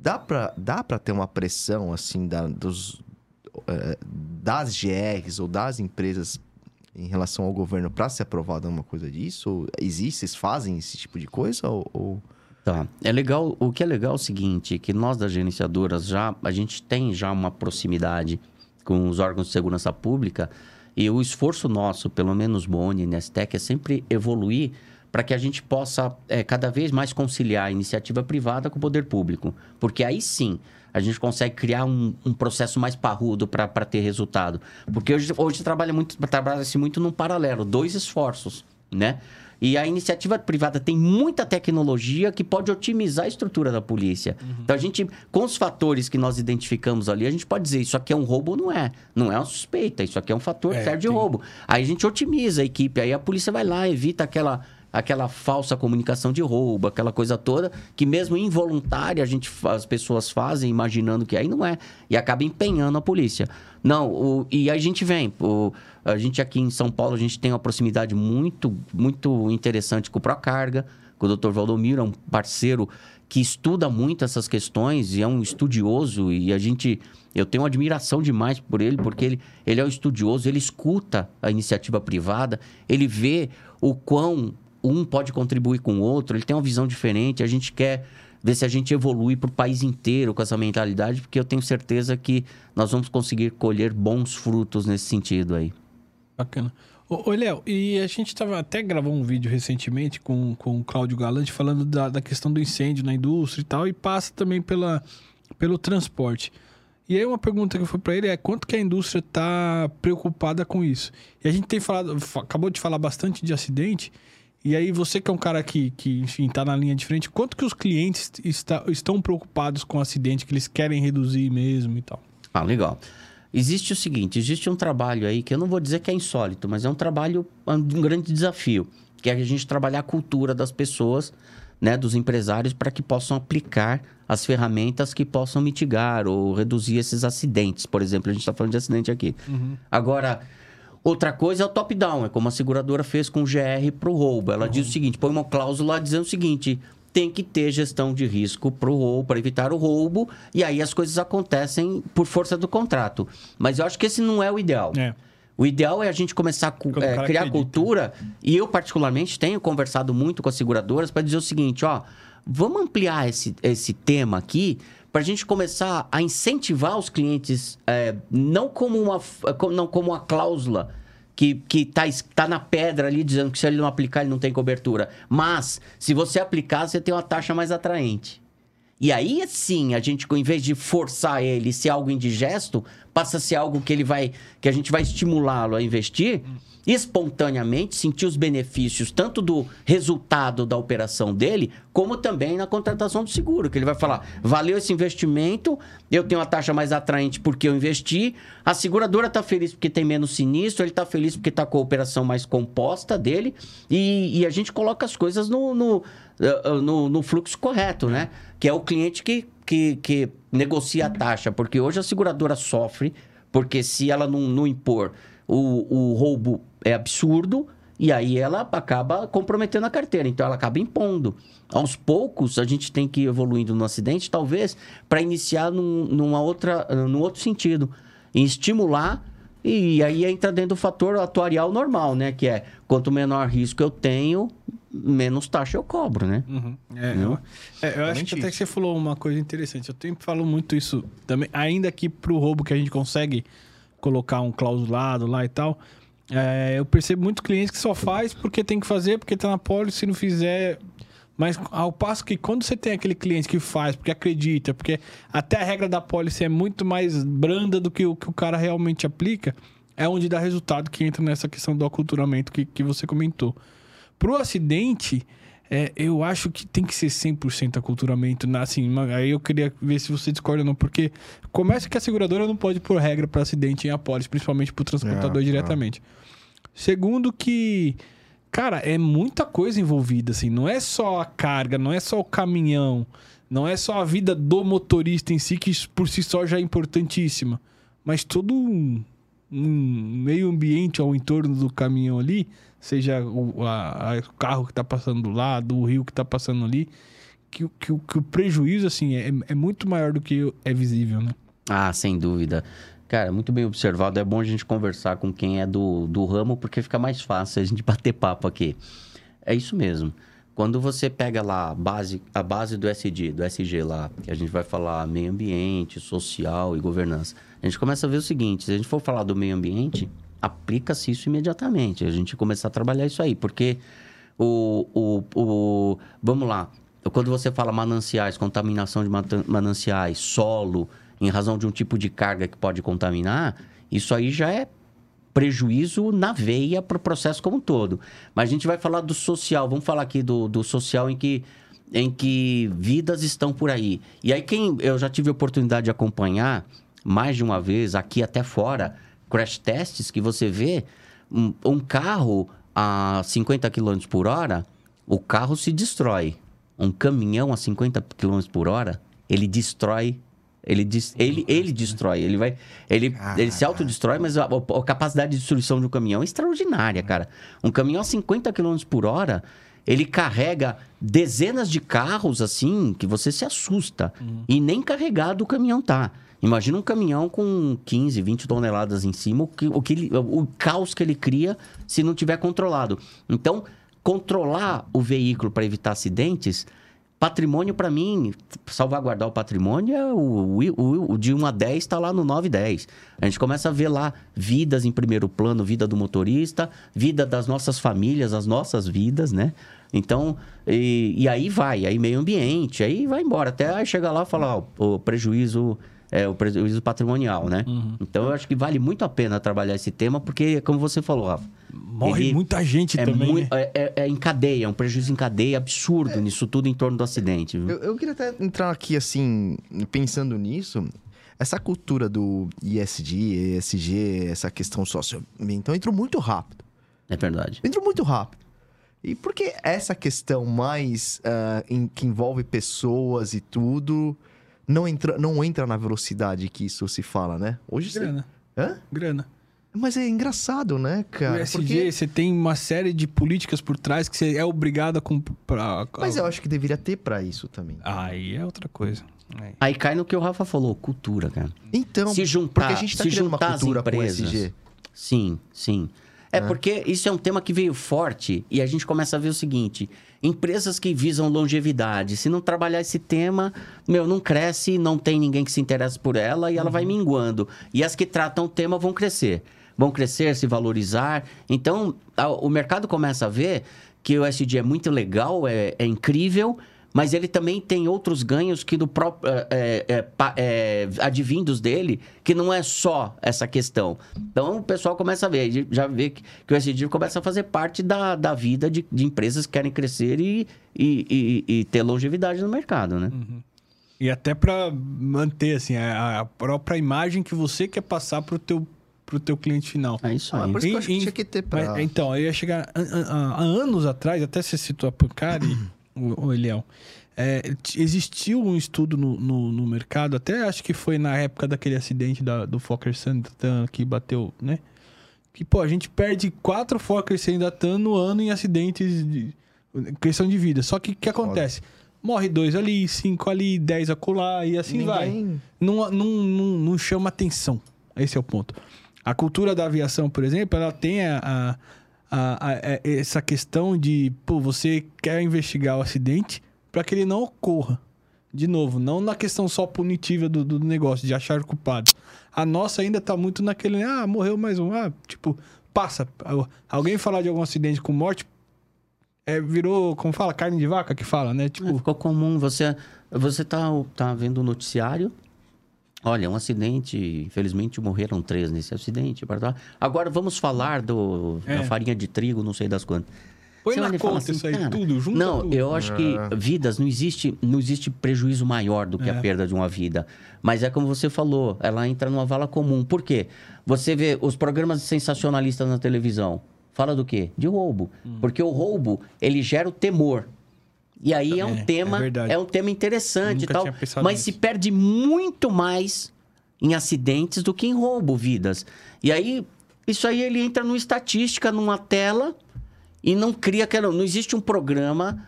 dá pra, dá pra ter uma pressão, assim, da, dos, eh, das GRs ou das empresas em relação ao governo pra ser aprovada uma coisa disso? Ou existe? Vocês fazem esse tipo de coisa? Ou, ou- Tá. É legal, o que é legal é o seguinte, que nós das gerenciadoras já, a gente tem já uma proximidade com os órgãos de segurança pública e o esforço nosso, pelo menos Boni Nestec, é sempre evoluir para que a gente possa é, cada vez mais conciliar a iniciativa privada com o poder público. Porque aí sim a gente consegue criar um, um processo mais parrudo para ter resultado. Porque hoje, hoje trabalha muito, trabalha-se muito num paralelo, dois esforços, né? E a iniciativa privada tem muita tecnologia que pode otimizar a estrutura da polícia. Então, a gente, com os fatores que nós identificamos ali, a gente pode dizer isso aqui é um roubo ou não é. Não é uma suspeita, isso aqui é um fator É, certo de roubo. Aí a gente otimiza a equipe, aí a polícia vai lá, evita aquela, aquela falsa comunicação de roubo, aquela coisa toda, que mesmo involuntária a gente, as pessoas fazem imaginando que aí não é, e acaba empenhando a polícia. Não, o- e a gente vem, o- a gente aqui em São Paulo, a gente tem uma proximidade muito, muito interessante com o Procarga, com o Dr. Valdomiro, é um parceiro que estuda muito essas questões e é um estudioso e a gente eu tenho admiração demais por ele porque ele, ele é um estudioso ele escuta a iniciativa privada ele vê o quão um pode contribuir com o outro ele tem uma visão diferente a gente quer ver se a gente evolui para o país inteiro com essa mentalidade porque eu tenho certeza que nós vamos conseguir colher bons frutos nesse sentido aí Bacana. Ô, Léo, e a gente tava, até gravou um vídeo recentemente com, com o Cláudio Galante falando da, da questão do incêndio na indústria e tal, e passa também pela, pelo transporte. E aí uma pergunta que eu fui para ele é quanto que a indústria está preocupada com isso? E a gente tem falado, fa- acabou de falar bastante de acidente, E aí, você que é um cara que, que enfim, tá na linha de frente, quanto que os clientes está, estão preocupados com o acidente, que eles querem reduzir mesmo e tal? Ah, legal. Existe o seguinte, existe um trabalho aí que eu não vou dizer que é insólito, mas é um trabalho, um grande desafio, que é a gente trabalhar a cultura das pessoas, né, dos empresários, para que possam aplicar as ferramentas que possam mitigar ou reduzir esses acidentes. Por exemplo, a gente está falando de acidente aqui. Uhum. Agora, outra coisa é o top-down, é como a seguradora fez com o GR para o roubo. Ela diz o seguinte, põe uma cláusula dizendo o seguinte, tem que ter gestão de risco para o roubo, para evitar o roubo, e aí as coisas acontecem por força do contrato. Mas eu acho que esse não é o ideal. É. O ideal é a gente começar a é, criar acredita. cultura, e eu particularmente tenho conversado muito com as seguradoras para dizer o seguinte, ó, vamos ampliar esse, esse tema aqui para a gente começar a incentivar os clientes, é, não como uma não como uma cláusula que, que tá, es- tá na pedra ali dizendo que se ele não aplicar ele não tem cobertura, mas se você aplicar você tem uma taxa mais atraente. E aí sim, a gente, em vez de forçar ele ser algo indigesto, passa a ser algo que ele vai. que a gente vai estimulá-lo a investir espontaneamente, sentir os benefícios tanto do resultado da operação dele, como também na contratação do seguro. Que ele vai falar: valeu esse investimento, eu tenho uma taxa mais atraente porque eu investi, a seguradora está feliz porque tem menos sinistro, ele está feliz porque está com a operação mais composta dele, e, e a gente coloca as coisas no, no, eh, no, no fluxo correto, né? Que é o cliente que, que, que negocia a taxa, porque hoje a seguradora sofre, porque se ela não, não impor o, o roubo é absurdo, e aí ela acaba comprometendo a carteira, então ela acaba impondo. Aos poucos, a gente tem que ir evoluindo no acidente, talvez, para iniciar num, numa outra, num outro sentido, em estimular e aí entra dentro do fator atuarial normal, né? Que é quanto menor risco eu tenho, menos taxa eu cobro, né? Uhum. É, eu, é, eu acho que até que você falou uma coisa interessante. Eu sempre falo muito isso também, ainda que pro roubo que a gente consegue colocar um clausulado lá e tal. É, eu percebo muito clientes que só faz porque tem que fazer, porque tá na pólice, se não fizer. Mas ao passo que quando você tem aquele cliente que faz, porque acredita, porque até a regra da pólice é muito mais branda do que o que o cara realmente aplica, é onde dá resultado que entra nessa questão do aculturamento que, que você comentou. Pro acidente, é, eu acho que tem que ser 100% aculturamento. Assim, aí eu queria ver se você discorda ou não, porque começa que a seguradora não pode pôr regra para acidente em apólice, principalmente pro transportador É, é. diretamente. Segundo que, cara, é muita coisa envolvida, assim. Não é só a carga, não é só o caminhão, não é só a vida do motorista em si, que por si só já é importantíssima. Mas todo um, um meio ambiente ao entorno do caminhão ali, seja o, a- a- carro que tá passando do lado, o rio que tá passando ali, que, o- que, que o prejuízo, assim, é, é muito maior do que é visível, né? Ah, sem dúvida. Cara, muito bem observado. É bom a gente conversar com quem é do, do ramo, porque fica mais fácil a gente bater papo aqui. É isso mesmo. Quando você pega lá a base, a base do SG, do SG lá, que a gente vai falar meio ambiente, social e governança, a gente começa a ver o seguinte: se a gente for falar do meio ambiente, aplica-se isso imediatamente. A gente começar a trabalhar isso aí, porque o, o, o vamos lá, quando você fala mananciais, contaminação de mananciais, solo, em razão de um tipo de carga que pode contaminar, isso aí já é prejuízo na veia para o processo como um todo. Mas a gente vai falar do social, vamos falar aqui do, do social em que, em que vidas estão por aí. E aí, quem eu já tive a oportunidade de acompanhar mais de uma vez, aqui até fora, crash tests que você vê um, um carro a 50 km por hora, o carro se destrói. Um caminhão a 50 km por hora, ele destrói. Ele, des- ele, ele destrói, ele vai. Ele, ele se autodestrói, mas a, a capacidade de destruição de um caminhão é extraordinária, cara. Um caminhão a 50 km por hora, ele carrega dezenas de carros assim que você se assusta. E nem carregado o caminhão tá. Imagina um caminhão com 15, 20 toneladas em cima, o, que, o, que ele- o caos que ele cria se não tiver controlado. Então, controlar o veículo para evitar acidentes, patrimônio para mim, salvaguardar o patrimônio, é o, o, o de 1 a 10 está lá no 9 e 10. A gente começa a ver lá vidas em primeiro plano, vida do motorista, vida das nossas famílias, as nossas vidas, né? Então, e, e aí vai, aí meio ambiente, aí vai embora. Até aí chegar lá e falar, ó, o prejuízo é, o prejuízo patrimonial, né? Uhum. Então eu acho que vale muito a pena trabalhar esse tema, porque, como você falou, Rafa, Morre ele muita gente é, também. mui- né? é, é- é em cadeia, é um prejuízo em cadeia absurdo nisso tudo em torno do acidente. Eu, eu queria até entrar aqui, assim, pensando nisso. Essa cultura do ISD, ESG, essa questão socioambiental entrou muito rápido. É verdade. Entrou muito rápido. E por que essa questão mais ah, em- que envolve pessoas e tudo não entra, não entra na velocidade que isso se fala, né? Hoje você... Grana, Hã? grana. Mas é engraçado, né, o cara? ESG, Porque... você tem uma série de políticas por trás que você é obrigado a comprar. Mas eu acho que deveria ter pra isso também. Aí é outra coisa. Aí. Aí cai no que o Rafa falou, cultura, cara. Então, se juntar, porque a gente tá se criando uma cultura com empresas. ESG. Sim, sim. É porque isso é um tema que veio forte e a gente começa a ver o seguinte: empresas que visam longevidade, se não trabalhar esse tema, meu, não cresce, não tem ninguém que se interesse por ela e ela vai minguando. E as que tratam o tema vão crescer. Vão crescer, se valorizar. Então, a- o mercado começa a ver que o SD é muito legal, é, é incrível, mas ele também tem outros ganhos que do próprio é, é, é, é, advindos dele, que não é só essa questão. Então o pessoal começa a ver, já vê que, que o SD começa a fazer parte da, da vida de, de empresas que querem crescer e, e, e- e ter longevidade no mercado, né? E até pra manter, assim, a, a própria imagem que você quer passar pro teu, pro teu cliente final. É isso Ah, aí. por isso que eu acho que tinha que ter pra... Mas, então, eu ia chegar há anos atrás, até você citou a Pancari, o, o Eliel. É, t- existiu um estudo no, no, no mercado, até acho que foi na época daquele acidente da, do Fokker Sandatan que bateu, né? Que, pô, a gente perde quatro Fokker Sandatan no ano em acidentes de questão de vida. Só que o que acontece? Morre dois ali, cinco ali, dez acolá e assim vai Ninguém- não, não, não, não chama atenção. Esse é o ponto. A cultura da aviação, por exemplo, ela tem a, a- a- a- a- essa questão de, pô, você quer investigar o acidente para que ele não ocorra. De novo, não na questão só punitiva do, do negócio, de achar culpado. A nossa ainda tá muito naquele, ah, morreu mais um. Ah, tipo, passa. Alguém falar de algum acidente com morte, é, virou, como fala, carne de vaca que fala, né? É, Tipo, ficou comum. Você, você tá, tá vendo o noticiário. Olha, um acidente. Infelizmente morreram três nesse acidente. Agora vamos falar do, É. da farinha de trigo, não sei das quantas. põe Você na conta assim, isso aí, cara, tudo, junta Não, tudo. eu acho que vidas não existe, não existe prejuízo maior do que É. a perda de uma vida. Mas é como você falou, ela entra numa vala comum. Por quê? Você vê os programas sensacionalistas na televisão. Fala do quê? De roubo. Hum. Porque o roubo, ele gera o temor. E aí é um É, tema, é é um tema interessante e tal, mas nisso. se perde muito mais em acidentes do que em roubo vidas. E aí isso aí ele entra numa estatística, numa tela e não cria aquela. Não existe um programa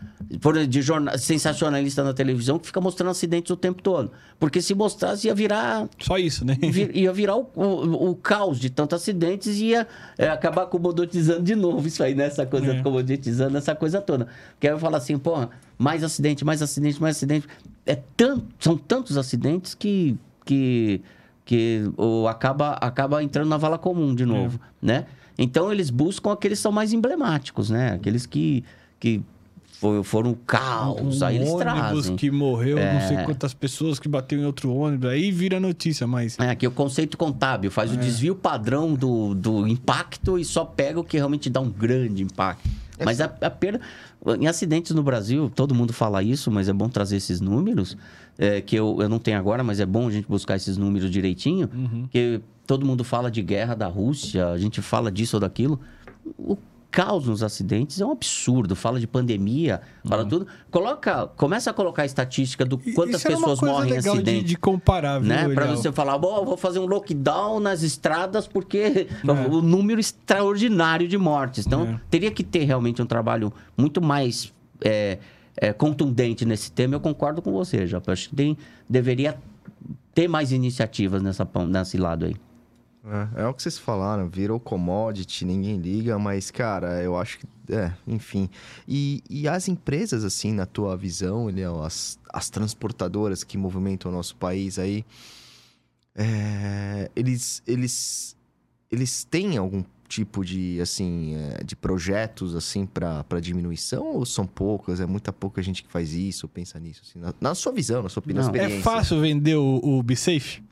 de jornal, sensacionalista na televisão que fica mostrando acidentes o tempo todo. Porque se mostrasse, ia virar. Só isso, né? vir- ia virar o, o- o caos de tantos acidentes e ia é, acabar comodotizando de novo isso aí, né? Essa coisa É. comodotizando, essa coisa toda. Porque aí eu falo assim, porra, mais acidente, mais acidente, mais acidente. É tanto, são tantos acidentes que, que, que o, acaba, acaba entrando na vala comum de novo, né? Então eles buscam aqueles que são mais emblemáticos, né? Aqueles que, que foram caos, aí eles Um ônibus trazem. que morreu, não sei É. quantas pessoas que bateu em outro ônibus, aí vira notícia, mas É, aqui o conceito contábil faz É. o desvio padrão do, do impacto e só pega o que realmente dá um grande impacto. É Mas a, a perda. Em acidentes no Brasil, todo mundo fala isso, mas é bom trazer esses números, é, que eu, eu não tenho agora, mas é bom a gente buscar esses números direitinho, Uhum. que todo mundo fala de guerra da Rússia, a gente fala disso ou daquilo. O caos nos acidentes é um absurdo. Fala de pandemia, fala tudo. Coloca, começa a colocar a estatística do Uhum. Quantas isso pessoas uma coisa morrem em legal de, acidente de comparar, viu, né? Para você falar, bom, vou fazer um lockdown nas estradas porque É. o número extraordinário de mortes. Então, É. teria que ter realmente um trabalho muito mais é, é, contundente nesse tema. Eu concordo com você, já. Acho que tem, deveria ter mais iniciativas nessa, nesse lado aí. É, é o que vocês falaram, virou commodity, ninguém liga, mas, cara, eu acho que. É, enfim. E, e as empresas, assim, na tua visão, Eliel, as, as transportadoras que movimentam o nosso país aí, é, eles, eles, eles têm algum tipo de, assim, é, de projetos, assim, para diminuição? Ou são poucas? É muita pouca gente que faz isso, pensa nisso, assim, na, na sua visão, na sua opinião, é? É fácil vender o, o BeSafe?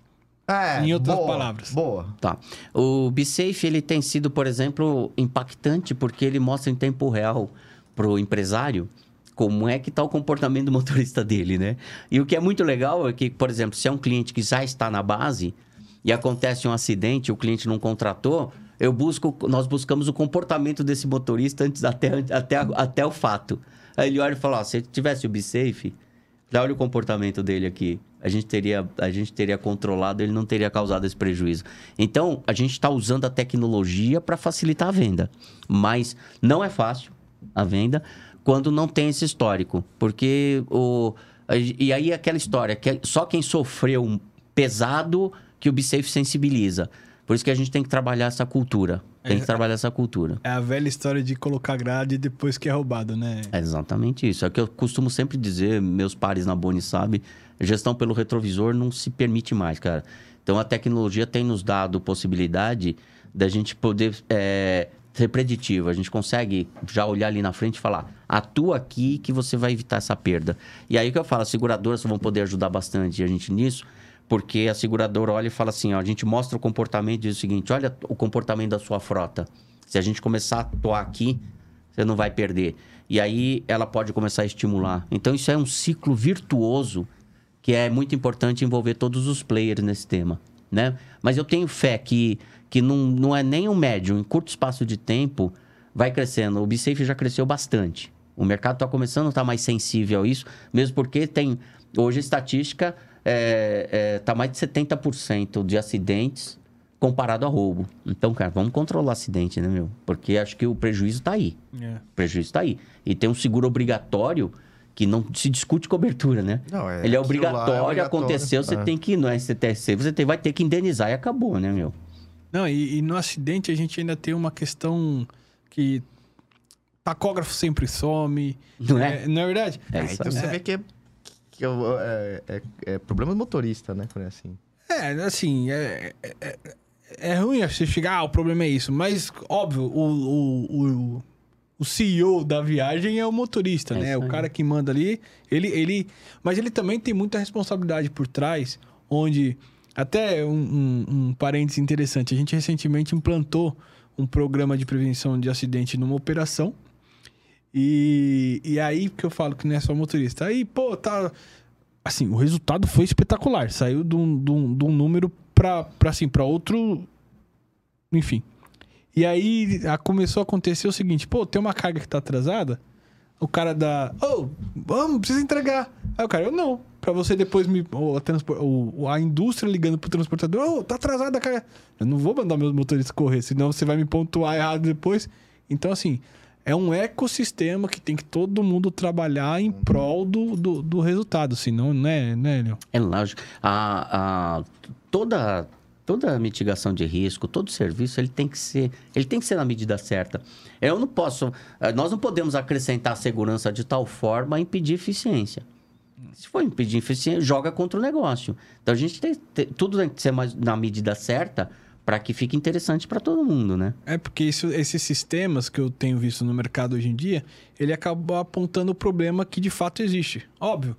É, Em outras boa, palavras. Boa. Tá. O BSafe, ele tem sido, por exemplo, impactante porque ele mostra em tempo real pro empresário como é que tá o comportamento do motorista dele, né? E o que é muito legal é que, por exemplo, se é um cliente que já está na base e acontece um acidente, o cliente não contratou, eu busco, nós buscamos o comportamento desse motorista antes até, até, até o fato. Aí ele olha e fala, ó, se tivesse o BSafe, olha o comportamento dele aqui. A gente, teria, a gente teria controlado, ele não teria causado esse prejuízo. Então, a gente está usando a tecnologia para facilitar a venda. Mas não é fácil a venda quando não tem esse histórico. Porque o. E aí aquela história, que só quem sofreu um pesado que o BSafe sensibiliza. Por isso que a gente tem que trabalhar essa cultura. Tem que trabalhar essa cultura. É a velha história de colocar grade depois que é roubado, né? É exatamente isso. É o que eu costumo sempre dizer, meus pares na Boni sabem, gestão pelo retrovisor não se permite mais, cara. Então a tecnologia tem nos dado possibilidade da gente poder é, ser preditivo. A gente consegue já olhar ali na frente e falar, atua aqui que você vai evitar essa perda. E aí que eu falo, as seguradoras vão poder ajudar bastante a gente nisso, porque a seguradora olha e fala assim, ó, a gente mostra o comportamento e diz o seguinte, olha o comportamento da sua frota. Se a gente começar a atuar aqui, você não vai perder. E aí ela pode começar a estimular. Então isso é um ciclo virtuoso que é muito importante envolver todos os players nesse tema, né? Mas eu tenho fé que, que não, não é nem um médio, em curto espaço de tempo vai crescendo. O BSafe já cresceu bastante. O mercado está começando a estar mais sensível a isso, mesmo porque tem hoje a estatística é, é, tá mais de 70% de acidentes comparado a roubo. Então, cara, vamos controlar o acidente, né, meu? Porque acho que o prejuízo está aí. É. O prejuízo está aí. E tem um seguro obrigatório que não se discute cobertura, né? Não, é, Ele é lá é obrigatório, obrigatório. aconteceu, você É. tem que ir no STTC, você tem, vai ter que indenizar e acabou, né, meu? Não, e, e no acidente a gente ainda tem uma questão que tacógrafo sempre some. Não é? não é verdade? É Ah, então você vê que é, que é, é- é problema do motorista, né? Quando é assim. É, assim, é, é, é- é ruim você chegar, ah, o problema é isso. Mas, óbvio, o, o, o, o CEO da viagem é o motorista, É né? O cara que manda ali, ele, ele... Mas ele também tem muita responsabilidade por trás, onde... Até um, um, um parênteses interessante. A gente recentemente implantou um programa de prevenção de acidente numa operação. E, e aí que eu falo que não é só motorista. Aí, pô, tá. Assim, o resultado foi espetacular. Saiu de um, de um, de um número pra, assim, pra outro. Enfim. E aí a- começou a acontecer o seguinte: pô, tem uma carga que tá atrasada. O cara dá. Ô, vamos, precisa entregar. Aí o cara, eu não. Pra você depois me. ou a, transpor- ou a indústria ligando pro transportador: Ô, tá atrasada a carga. Eu não vou mandar meus motoristas correr, senão você vai me pontuar errado depois. Então, assim, é um ecossistema que tem que todo mundo trabalhar em prol do, do, do resultado, senão, né, né, Léo? É lógico. A, a- toda, toda mitigação de risco, todo serviço, ele tem que ser, ele tem que ser na medida certa. Eu não posso, eh, nós não podemos acrescentar segurança de tal forma a impedir eficiência. Se for impedir eficiência, joga contra o negócio. Então a gente tem, tem- tudo tem que ser mais na medida certa para que fique interessante para todo mundo, né? É porque isso- esses sistemas que eu tenho visto no mercado hoje em dia, ele acaba apontando o problema que de fato existe. Óbvio,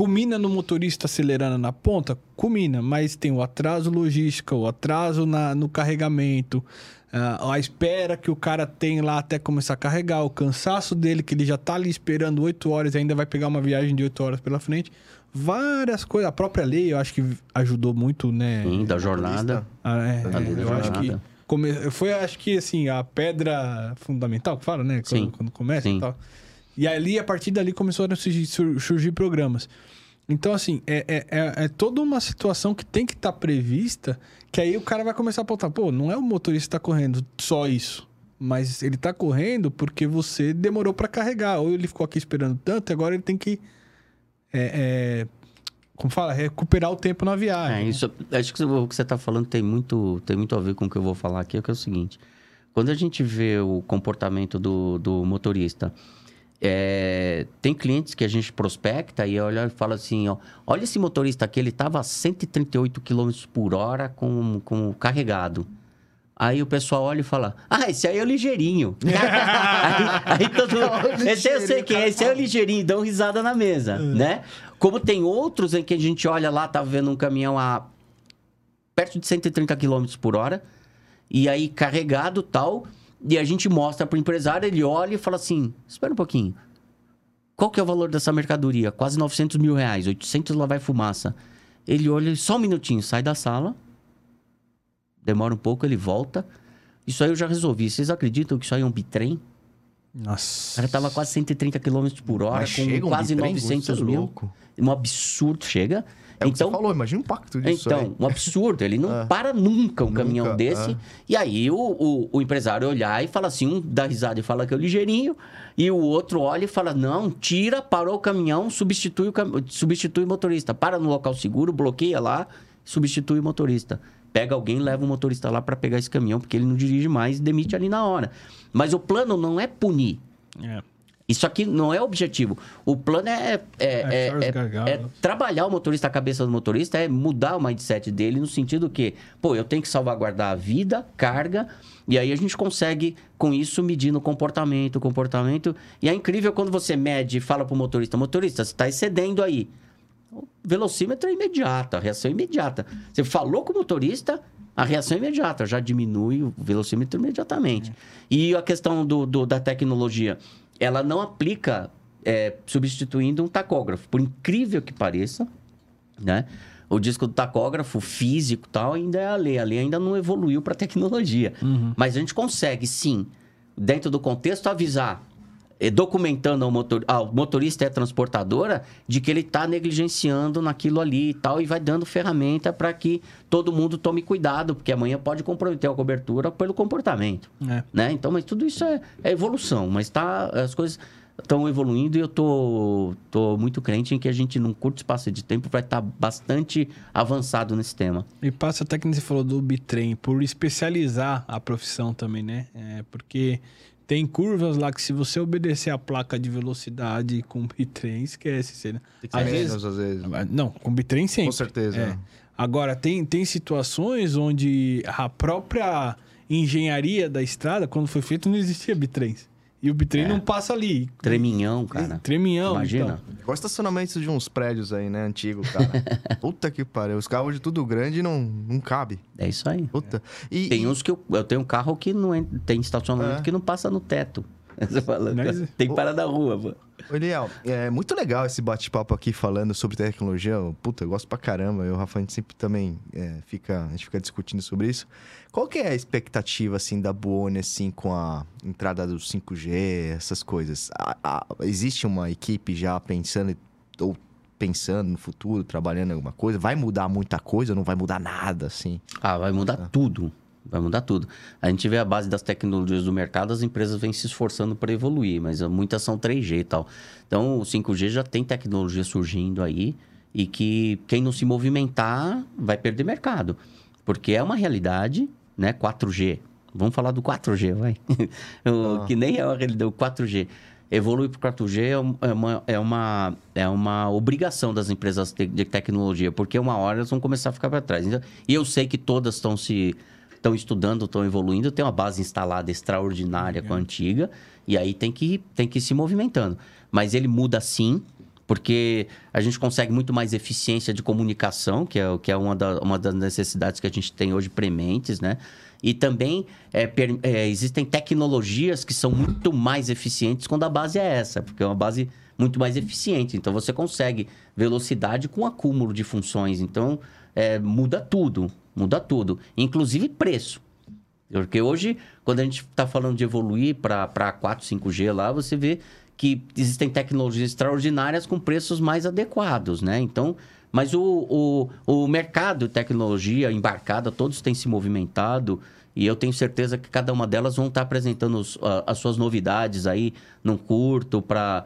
culmina no motorista acelerando na ponta? Culmina, mas tem o atraso logístico, o atraso na- no carregamento, ah, a espera que o cara tem lá até começar a carregar, o cansaço dele, que ele já tá ali esperando 8 horas e ainda vai pegar uma viagem de 8 horas pela frente. Várias coisas. A própria lei, eu acho que ajudou muito, né? Sim, da jornada. Ah, é, da eu acho que jornada. come- foi, acho que assim, a pedra fundamental que fala, né? Quando, Sim. quando começa Sim. e tal. E ali, a partir dali, começaram a surgir, sur- surgir programas. Então, assim, é, é, é, é toda uma situação que tem que estar prevista, que aí o cara vai começar a apontar, pô, não é o motorista que tá correndo só isso. Mas ele tá correndo porque você demorou para carregar. Ou ele ficou aqui esperando tanto, e agora ele tem que. é, é, como fala? Recuperar o tempo na viagem. Isso, acho que o que você está falando tem muito, tem muito a ver com o que eu vou falar aqui, que é o seguinte. Quando a gente vê o comportamento do, do motorista, é, tem clientes que a gente prospecta e olha e fala assim, ó, olha esse motorista aqui, ele estava a 138 km por hora com, com carregado. Aí o pessoal olha e fala, ah, esse aí é o ligeirinho. aí, aí todo mundo, esse aí eu sei quem é, esse aí é o ligeirinho, dão risada na mesa, né? Como tem outros em que a gente olha lá, tá vendo um caminhão a perto de 130 km por hora, e aí carregado tal, e a gente mostra para o empresário, ele olha e fala assim, espera um pouquinho, qual que é o valor dessa mercadoria? Quase 900 mil reais, 800 lá vai fumaça. Ele olha, só um minutinho, sai da sala, demora um pouco, ele volta. Isso aí eu já resolvi. Vocês acreditam que isso aí é um bitrem? Nossa. O cara tava quase 130 km por hora, Mas com chega quase bitrem? 900 Isso é mil. louco. Um absurdo, chega. É o que então, você falou, imagina o impacto disso então, aí. um absurdo. Ele não É. para nunca um caminhão Nunca, desse. é. E aí o, o, o empresário olhar e fala assim: um dá risada e fala que é o ligeirinho, e o outro olha e fala: não, tira, parou o caminhão, substitui o, cam... substitui o motorista. Para no local seguro, bloqueia lá, substitui o motorista. Pega alguém, leva o motorista lá para pegar esse caminhão, porque ele não dirige mais e demite ali na hora. Mas o plano não é punir. É. Isso aqui não é o objetivo. O plano é, é, é, é- é trabalhar o motorista, a cabeça do motorista, é mudar o mindset dele no sentido que, pô, eu tenho que salvaguardar a vida, carga, e aí a gente consegue, com isso, medir no comportamento, comportamento. E é incrível quando você mede e fala pro motorista, motorista, você está excedendo aí. O velocímetro é imediata, a reação é imediata. Você falou com o motorista, a reação é imediata, já diminui o velocímetro imediatamente. E a questão do, do- da tecnologia, ela não aplica é, substituindo um tacógrafo. Por incrível que pareça, né? O disco do tacógrafo físico e tal ainda é a lei. A lei ainda não evoluiu para tecnologia. Mas a gente consegue, sim, dentro do contexto, avisar, documentando ao, motor, ao motorista e à transportadora de que ele está negligenciando naquilo ali e tal, e vai dando ferramenta para que todo mundo tome cuidado, porque amanhã pode comprometer a cobertura pelo comportamento. É. Né? Então, mas tudo isso é, é evolução, mas tá, as coisas estão evoluindo e eu tô, tô muito crente em que a gente, num curto espaço de tempo, vai estar bastante avançado nesse tema. E passa até que você falou do bitrem, por especializar a profissão também, né? É, porque tem curvas lá que se você obedecer a placa de velocidade com bitrem, esquece. Você, né? Às menos, vezes, às vezes. não, com bitrem sempre. Com certeza. É. Agora, tem, tem situações onde a própria engenharia da estrada, quando foi feito, não existia bitrens. E o bitrem É. não passa ali. Treminhão, cara. Treminhão. Imagina. Então. Igual estacionamentos de uns prédios aí, né? Antigo, cara. Puta que pariu. Os carros de tudo grande não, não cabe. É isso aí. Puta. E, Tem e- uns que eu, eu tenho um carro que não en- tem estacionamento É. que não passa no teto. Você fala, Mas- tem que parar na rua, pô. Ô, Eliel, é muito legal esse bate-papo aqui falando sobre tecnologia. Puta, eu gosto pra caramba. Eu e o Rafa, a gente sempre também é, fica, a gente fica discutindo sobre isso. Qual que é a expectativa, assim, da Buoni, assim, com a entrada do 5G, essas coisas? A- a- existe uma equipe já pensando, ou pensando no futuro, trabalhando em alguma coisa? Vai mudar muita coisa ou não vai mudar nada, assim? Ah, vai mudar tudo. Vai mudar tudo. A gente vê a base das tecnologias do mercado, as empresas vêm se esforçando para evoluir, mas muitas são 3G e tal. Então, o 5G já tem tecnologia surgindo aí e que quem não se movimentar vai perder mercado. Porque é uma realidade, né? 4G. Vamos falar do 4G, vai. o, Ah. Que nem é uma realidade, o 4G. Evoluir para o 4G é um- é uma, é, uma, é uma obrigação das empresas de tecnologia, porque uma hora elas vão começar a ficar para trás. Então, E eu sei que todas estão se estão estudando, estão evoluindo, tem uma base instalada extraordinária com a antiga, e aí tem que, tem que ir se movimentando. Mas ele muda sim, porque a gente consegue muito mais eficiência de comunicação, que é, que é uma, da- uma das necessidades que a gente tem hoje prementes, né? E também é, per- é, existem tecnologias que são muito mais eficientes quando a base é essa, porque é uma base muito mais eficiente. Então você consegue velocidade com acúmulo de funções. Então é, muda tudo, muda tudo, inclusive preço. Porque hoje, quando a gente está falando de evoluir para 4, 5G lá, você vê que existem tecnologias extraordinárias com preços mais adequados, né? Então, mas o, o, o mercado de tecnologia embarcada, todos têm se movimentado e eu tenho certeza que cada uma delas vão estar apresentando os- a- as suas novidades aí num curto para...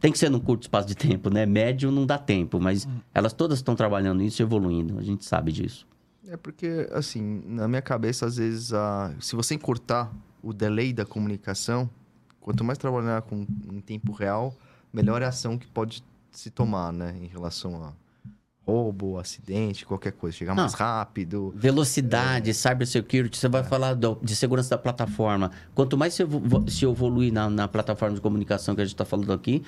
Tem que ser num curto espaço de tempo, né? Médio não dá tempo, mas elas todas estão trabalhando nisso e evoluindo. A gente sabe disso. É porque, assim, na minha cabeça, às vezes, a... se você encurtar o delay da comunicação, quanto mais trabalhar com em tempo real, melhor é a ação que pode se tomar, né? Em relação a roubo, acidente, qualquer coisa. Chegar mais Não. rápido. Velocidade, cybersecurity, você vai falar do- de segurança da plataforma. Quanto mais se, se evoluir na, na plataforma de comunicação que a gente está falando aqui,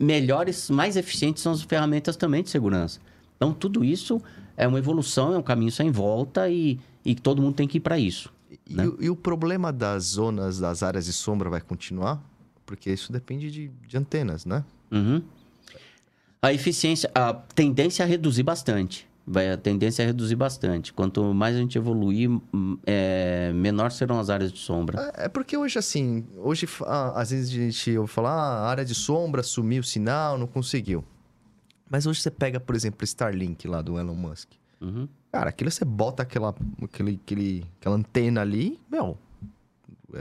melhores, mais eficientes são as ferramentas também de segurança. Então, tudo isso é uma evolução, é um caminho sem volta e, e todo mundo tem que ir para isso. E, né? o, e o problema das zonas, das áreas de sombra vai continuar? Porque isso depende de, de antenas, né? Uhum. A eficiência, a tendência é a reduzir bastante. Vai, a tendência é a reduzir bastante. Quanto mais a gente evoluir, é, menor serão as áreas de sombra. É, é porque hoje, assim, hoje às vezes a gente ouve falar, ah, a área de sombra sumiu o sinal, não conseguiu. Mas hoje você pega, por exemplo, o Starlink lá do Elon Musk. Uhum. Cara, aquilo você bota aquela, aquele, aquele, aquela antena ali, meu,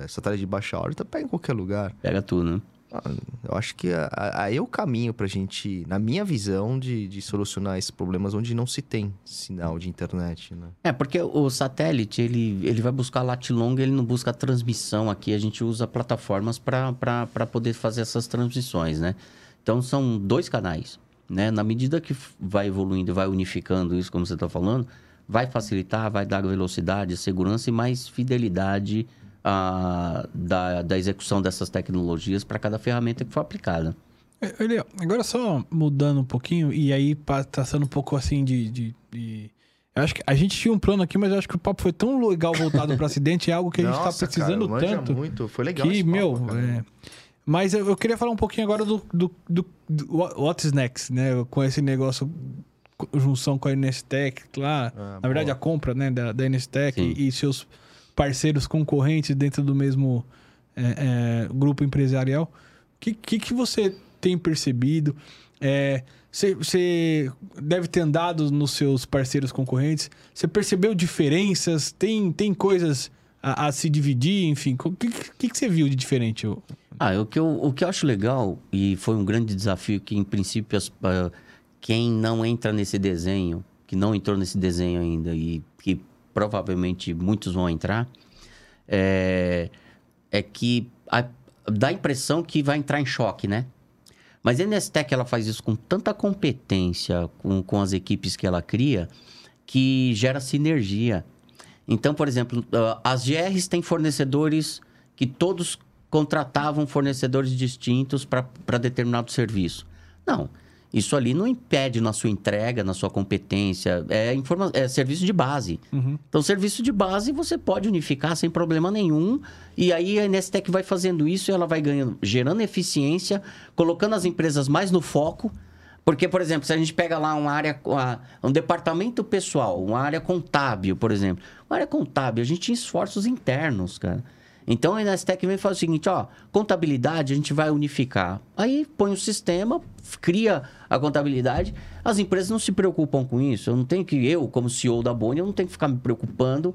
satélite de baixa órbita pega em qualquer lugar. Pega tudo, né? Ah, Eu acho que aí é o caminho pra gente, na minha visão, de, de solucionar esses problemas onde não se tem sinal de internet, né? É, porque o satélite, ele, ele vai buscar lat long, ele não busca transmissão aqui. A gente usa plataformas para poder fazer essas transmissões, né? Então, são dois canais, né? Na medida que vai evoluindo, vai unificando isso, como você está falando, vai facilitar, vai dar velocidade, segurança e mais fidelidade ah, da, da execução dessas tecnologias para cada ferramenta que for aplicada. É, Olha, agora só mudando um pouquinho e aí pa- traçando um pouco assim de, de- de- Eu acho que a gente tinha um plano aqui, mas eu acho que o papo foi tão legal voltado para acidente, é algo que a gente Nossa, tá precisando cara, tanto. muito. Foi legal que, esse papo, meu, cara. é, mas eu, eu queria falar um pouquinho agora do, do, do, do What- What's Next, né? Com esse negócio, junção com a Nestec lá. Ah, na verdade, boa. a compra, né, da, da Nestec e, e seus parceiros concorrentes dentro do mesmo é, é, grupo empresarial. O que, que, que você tem percebido? É, Você você deve ter andado nos seus parceiros concorrentes. Você percebeu diferenças? Tem, tem coisas a, a se dividir? Enfim, o que, que, que você viu de diferente? Ah, o que, eu, o que eu acho legal, e foi um grande desafio que, em princípio, as- ah, quem não entra nesse desenho, que não entrou nesse desenho ainda, e que provavelmente muitos vão entrar, é, é que a- dá a impressão que vai entrar em choque, né? Mas a Nestec, ela faz isso com tanta competência com, com as equipes que ela cria, que gera sinergia. Então, por exemplo, ah, as GRs têm fornecedores que todos contratavam fornecedores distintos para determinado serviço. Não, isso ali não impede na sua entrega, na sua competência. É, informa é serviço de base. Então, serviço de base você pode unificar sem problema nenhum. E aí a Nestec vai fazendo isso e ela vai ganhando, gerando eficiência, colocando as empresas mais no foco. Porque, por exemplo, se a gente pega lá uma área, uma- um departamento pessoal, uma área contábil, por exemplo. Uma área contábil, a gente tinha esforços internos, cara. Então, a Inestec vem e fala o seguinte, ó, contabilidade a gente vai unificar. Aí põe o sistema, cria a contabilidade. As empresas não se preocupam com isso. Eu não tenho que, eu, como CEO da Boni, eu não tenho que ficar me preocupando.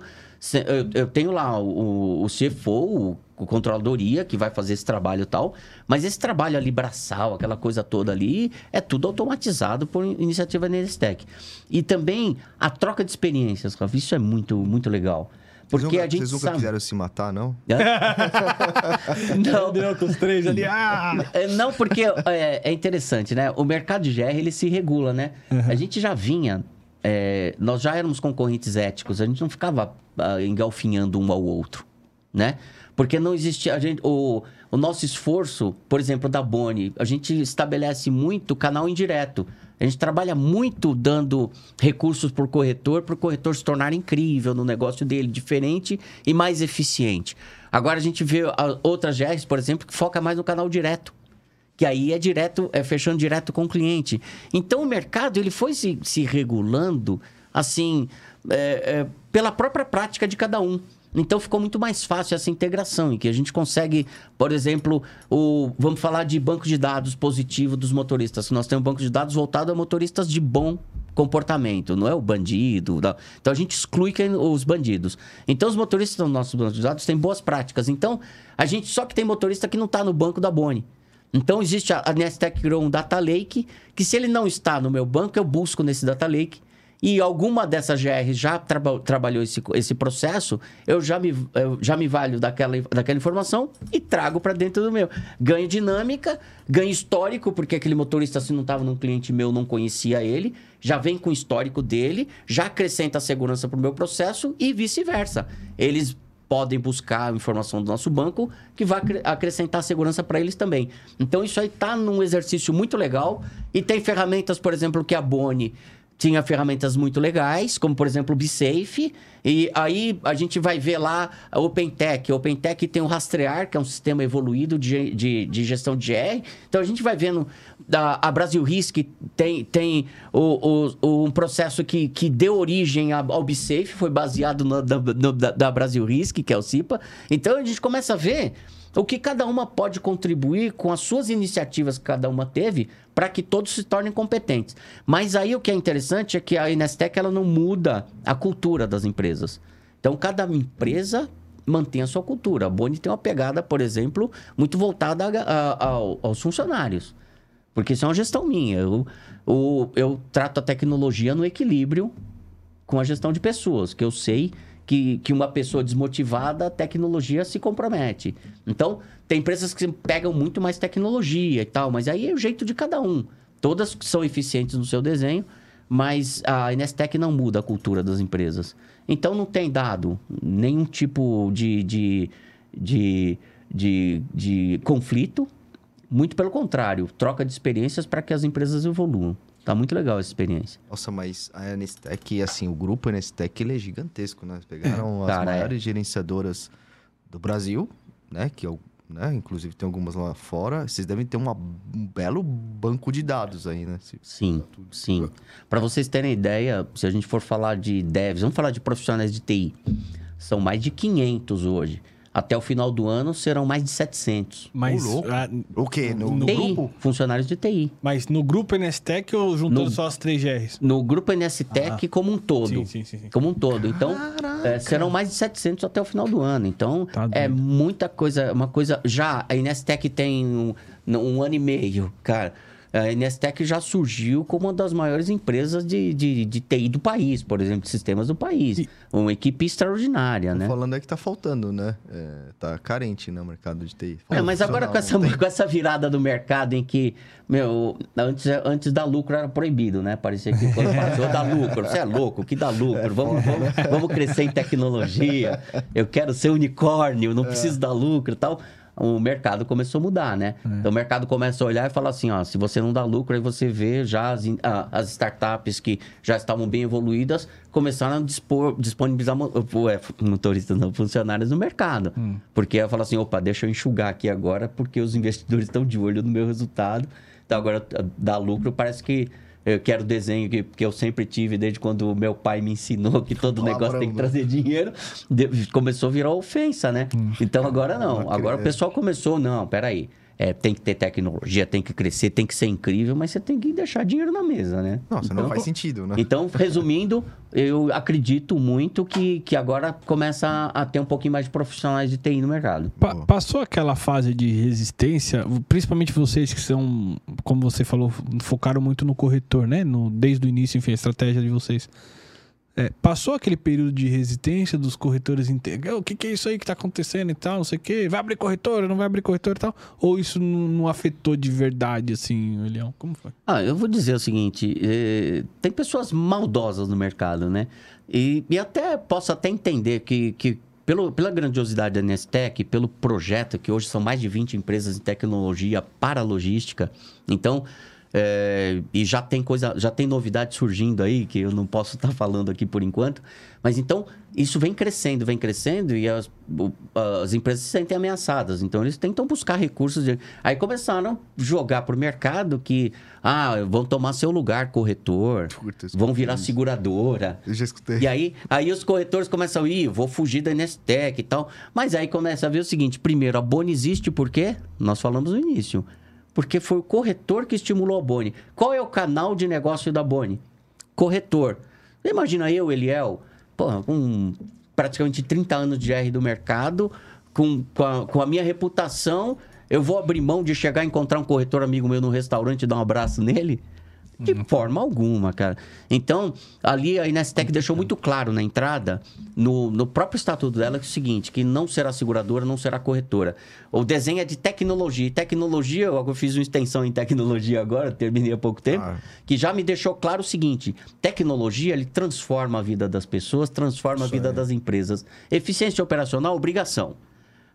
Eu, eu tenho lá o, o CFO, o, o controladoria, que vai fazer esse trabalho e tal. Mas esse trabalho ali, braçal, aquela coisa toda ali, é tudo automatizado por iniciativa da Inestec. E também a troca de experiências, isso é muito, muito legal. Vocês Porque nunca, a gente vocês nunca sabe... quiseram se matar, não? Não, Deu com os três ali. Ah! é, Não, porque é, é interessante, né? O mercado de GR, ele se regula, né? A gente já vinha... é, nós já éramos concorrentes éticos. A gente não ficava ah, engalfinhando um ao outro, né? Porque não existia... A gente, o, o nosso esforço, por exemplo, da Boni, a gente estabelece muito canal indireto. A gente trabalha muito dando recursos para o corretor, para o corretor se tornar incrível no negócio dele, diferente e mais eficiente. Agora a gente vê outras GRs, por exemplo, que foca mais no canal direto que aí é direto, é fechando direto com o cliente. Então o mercado ele foi se, se regulando assim é, é, pela própria prática de cada um. Então ficou muito mais fácil essa integração, em que a gente consegue, por exemplo, o, vamos falar de banco de dados positivo dos motoristas. Nós temos um banco de dados voltado a motoristas de bom comportamento, não é o bandido. não. Então a gente exclui quem- os bandidos. Então os motoristas do nosso banco de dados têm boas práticas. Então a gente só que tem motorista que não está no banco da Boni. Então existe a, a Nestec criou um data lake que se ele não está no meu banco eu busco nesse data lake e alguma dessas GRs já traba- trabalhou esse, esse processo, eu já me, eu já me valho daquela, daquela informação e trago para dentro do meu. Ganho dinâmica, ganho histórico, porque aquele motorista, se não estava num cliente meu, não conhecia ele, já vem com o histórico dele, já acrescenta segurança para o meu processo e vice-versa. Eles podem buscar a informação do nosso banco que vai acre- acrescentar segurança para eles também. Então isso aí está num exercício muito legal e tem ferramentas, por exemplo, que a Boni tinha ferramentas muito legais, como por exemplo o BSafe. E aí a gente vai ver lá a OpenTech. A OpenTech tem o Rastrear, que é um sistema evoluído de, de, de gestão de GR. Então a gente vai vendo da, a Brasil Risk tem, tem o, o, um processo que, que deu origem ao BSafe, foi baseado no, no, da, da Brasil Risk, que é o CIPA. Então a gente começa a ver o que cada uma pode contribuir com as suas iniciativas que cada uma teve para que todos se tornem competentes. Mas aí o que é interessante é que a Inestec ela não muda a cultura das empresas. Então cada empresa mantém a sua cultura. A Boni tem uma pegada, por exemplo, muito voltada a, a, a, aos funcionários. Porque isso é uma gestão minha. Eu, eu, eu trato a tecnologia no equilíbrio com a gestão de pessoas, que eu sei que, que uma pessoa desmotivada, a tecnologia se compromete. Então, tem empresas que pegam muito mais tecnologia e tal, mas aí é o jeito de cada um. Todas são eficientes no seu desenho, mas a Inestec não muda a cultura das empresas. Então, não tem dado nenhum tipo de, de, de, de, de conflito. Muito pelo contrário, troca de experiências para que as empresas evoluam. Tá muito legal essa experiência. Nossa, mas a Anestec, assim, o grupo Anestec, ele é gigantesco, né? Pegaram as Cara, é. maiores gerenciadoras do Brasil, né? Que é o né? Inclusive tem algumas lá fora. Vocês devem ter uma, um belo banco de dados aí, né? Se- Sim, sim. Para vocês terem ideia, se a gente for falar de devs, vamos falar de profissionais de TI. São mais de 500 hoje. Até o final do ano serão mais de 700. Mas, Ô, louco. ah, O quê? No, No TI, grupo? funcionários de TI. mas no grupo Nestec ou juntando No- só as três GRs? No grupo NSTEC como um todo. Sim, sim, sim, sim. Como um todo. Então, é, serão mais de 700 até o final do ano. Então, Tá é muita coisa. Uma coisa. Já a Inestec tem um, um ano e meio, cara. A Inestec já surgiu como uma das maiores empresas de, de, de TI do país, por exemplo, de sistemas do país. E- Uma equipe extraordinária, né? falando é que tá faltando, né? É, tá carente, né? O mercado de TI. É, mas agora com essa, tem. com essa virada do mercado em que, meu, antes, antes da lucro era proibido, né? Parecia que quando passou dá lucro. Você é louco, que dá lucro? vamos, vamos, vamos crescer em tecnologia. Eu quero ser unicórnio, não preciso dar lucro e tal. O mercado começou a mudar, né? Então o mercado começa a olhar e falar assim: ó, se você não dá lucro, aí você vê já as, as startups que já estavam bem evoluídas começaram a dispor, disponibilizar ué, motoristas, não, funcionários no mercado. Porque ela fala assim: opa, deixa eu enxugar aqui agora, porque os investidores estão de olho no meu resultado. Então agora dá lucro, parece que. Eu quero desenho que, que eu sempre tive desde quando meu pai me ensinou que todo negócio tem que trazer dinheiro. De- começou a virar ofensa, né? Então agora não. Não Agora o pessoal começou, não, peraí. É, tem que ter tecnologia, tem que crescer, tem que ser incrível, mas você tem que deixar dinheiro na mesa, né? Nossa, então, não faz sentido, né? Então, resumindo, eu acredito muito que, que agora começa a, a ter um pouquinho mais de profissionais de TI no mercado. Pa- passou aquela fase de resistência, principalmente vocês que são, como você falou, focaram muito no corretor, né? No, desde o início, enfim, a estratégia de vocês. É, passou aquele período de resistência dos corretores inte- O que, que é isso aí que tá acontecendo e tal, não sei o quê. Vai abrir corretora, não vai abrir corretora e tal? Ou isso não, não afetou de verdade, assim, Elião? Como foi? Ah, eu vou dizer o seguinte: eh, tem pessoas maldosas no mercado, né? E, e até posso até entender que, que pelo, pela grandiosidade da Nestec, pelo projeto, que hoje são mais de 20 empresas em tecnologia para logística, então. Eh, e já tem coisa, já tem novidade surgindo aí que eu não posso estar falando aqui por enquanto, mas então isso vem crescendo, vem crescendo e as, as empresas se sentem ameaçadas. Então eles tentam buscar recursos. De... Aí começaram a jogar para o mercado que ah, vão tomar seu lugar corretor, Puta, vão virar isso. seguradora. Eu já escutei. E aí, aí os corretores começam a ir, vou fugir da Nestec e tal. Mas aí começa a ver o seguinte: primeiro, a Boni existe por quê? Nós falamos no início. Porque foi o corretor que estimulou a Boni. Qual é o canal de negócio da Boni? Corretor. Imagina eu, Eliel, com praticamente 30 anos de R do mercado, com, com, a, com a minha reputação, eu vou abrir mão de chegar e encontrar um corretor amigo meu no restaurante e dar um abraço nele? De forma alguma, cara. Então, ali a Inestec deixou muito claro na entrada, no, no próprio estatuto dela, que é o seguinte, que não será seguradora, não será corretora. O desenho é de tecnologia. E tecnologia, eu fiz uma extensão em tecnologia agora, terminei há pouco tempo, Ah. que já me deixou claro o seguinte, tecnologia, ele transforma a vida das pessoas, transforma a vida das empresas. Eficiência operacional, obrigação.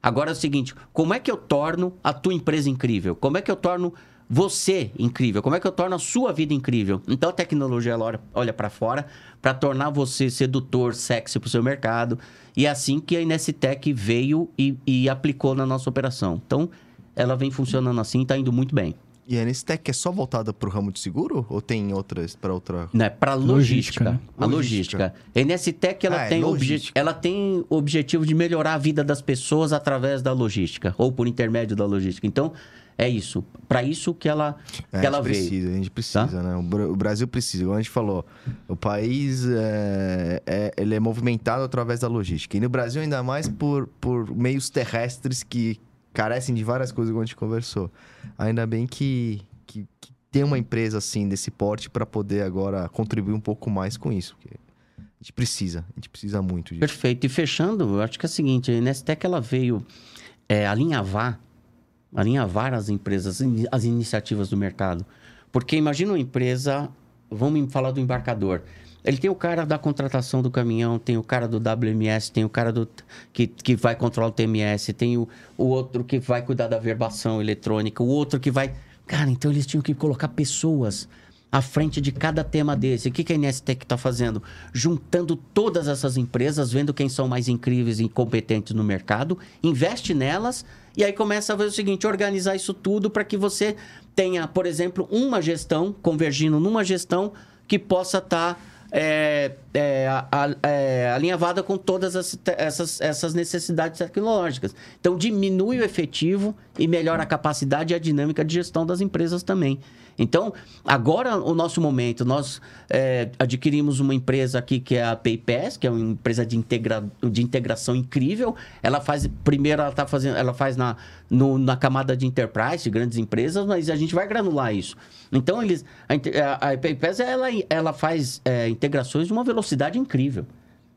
Agora é o seguinte, como é que eu torno a tua empresa incrível? Como é que eu torno você incrível? Como é que eu torno a sua vida incrível? Então a tecnologia ela olha, olha para fora para tornar você sedutor, sexy para o seu mercado. E é assim que a Inestec veio e, e aplicou na nossa operação. Então ela vem funcionando assim, está indo muito bem. E a Nestec é só voltada para o ramo de seguro ou tem outras para outra? Não, é para logística. logística né? A logística. A Nestec ela, ah, é tem obje... ela tem o objetivo de melhorar a vida das pessoas através da logística ou por intermédio da logística. Então, é isso. Para isso que ela, é, que ela veio. Precisa, a gente precisa, tá? né? O Brasil precisa. Como a gente falou, o país é, é, ele é movimentado através da logística. E no Brasil, ainda mais por, por meios terrestres que carecem de várias coisas, como a gente conversou. Ainda bem que, que, que tem uma empresa assim desse porte para poder agora contribuir um pouco mais com isso. A gente precisa, a gente precisa muito disso. Perfeito. E fechando, eu acho que é o seguinte, a Nestec ela veio é, alinhavar, alinhavar as empresas, as iniciativas do mercado. Porque imagina uma empresa, vamos falar do embarcador. Ele tem o cara da contratação do caminhão, tem o cara do WMS, tem o cara do, que, que vai controlar o TMS, tem o, o outro que vai cuidar da verbação eletrônica, o outro que vai. Cara, então eles tinham que colocar pessoas à frente de cada tema desse. O que, que a Inestec está fazendo? Juntando todas essas empresas, vendo quem são mais incríveis e competentes no mercado, investe nelas e aí começa a ver o seguinte: organizar isso tudo para que você tenha, por exemplo, uma gestão, convergindo numa gestão que possa estar. Tá é, é, é, alinhavada com todas as, essas, essas necessidades tecnológicas. Então, diminui o efetivo e melhora a capacidade e a dinâmica de gestão das empresas também. Então, agora o nosso momento, nós é, adquirimos uma empresa aqui que é a PayPass, que é uma empresa de, integra, de integração incrível. Ela faz, primeiro ela tá fazendo, ela faz na, no, na camada de enterprise, de grandes empresas, mas a gente vai granular isso. Então, eles, a, a PayPass, ela, ela faz é, integrações de uma velocidade incrível.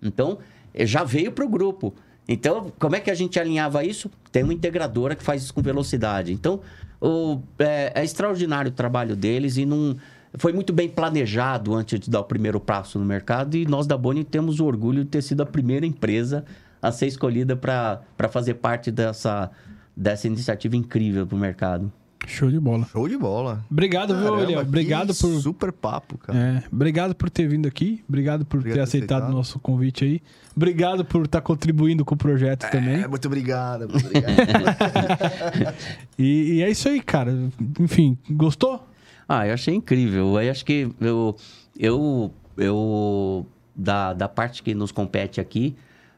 Então, já veio para o grupo. Então, como é que a gente alinhava isso? Tem uma integradora que faz isso com velocidade. Então, o, é, é, extraordinário o trabalho deles e não foi muito bem planejado antes de dar o primeiro passo no mercado. E nós da Boni temos o orgulho de ter sido a primeira empresa a ser escolhida para fazer parte dessa, dessa iniciativa incrível para o mercado. Show de bola. Show de bola. Obrigado, Caramba, viu, Léo? Obrigado por. Super papo, cara. É, obrigado por ter vindo aqui. Obrigado por obrigado ter aceitado o nosso convite aí. Obrigado por estar tá contribuindo com o projeto é, também. Muito obrigado, muito obrigado. e, e, é isso aí, cara. Enfim, gostou? Ah, eu achei incrível. Eu acho que eu. Eu. eu da, da parte que nos compete aqui.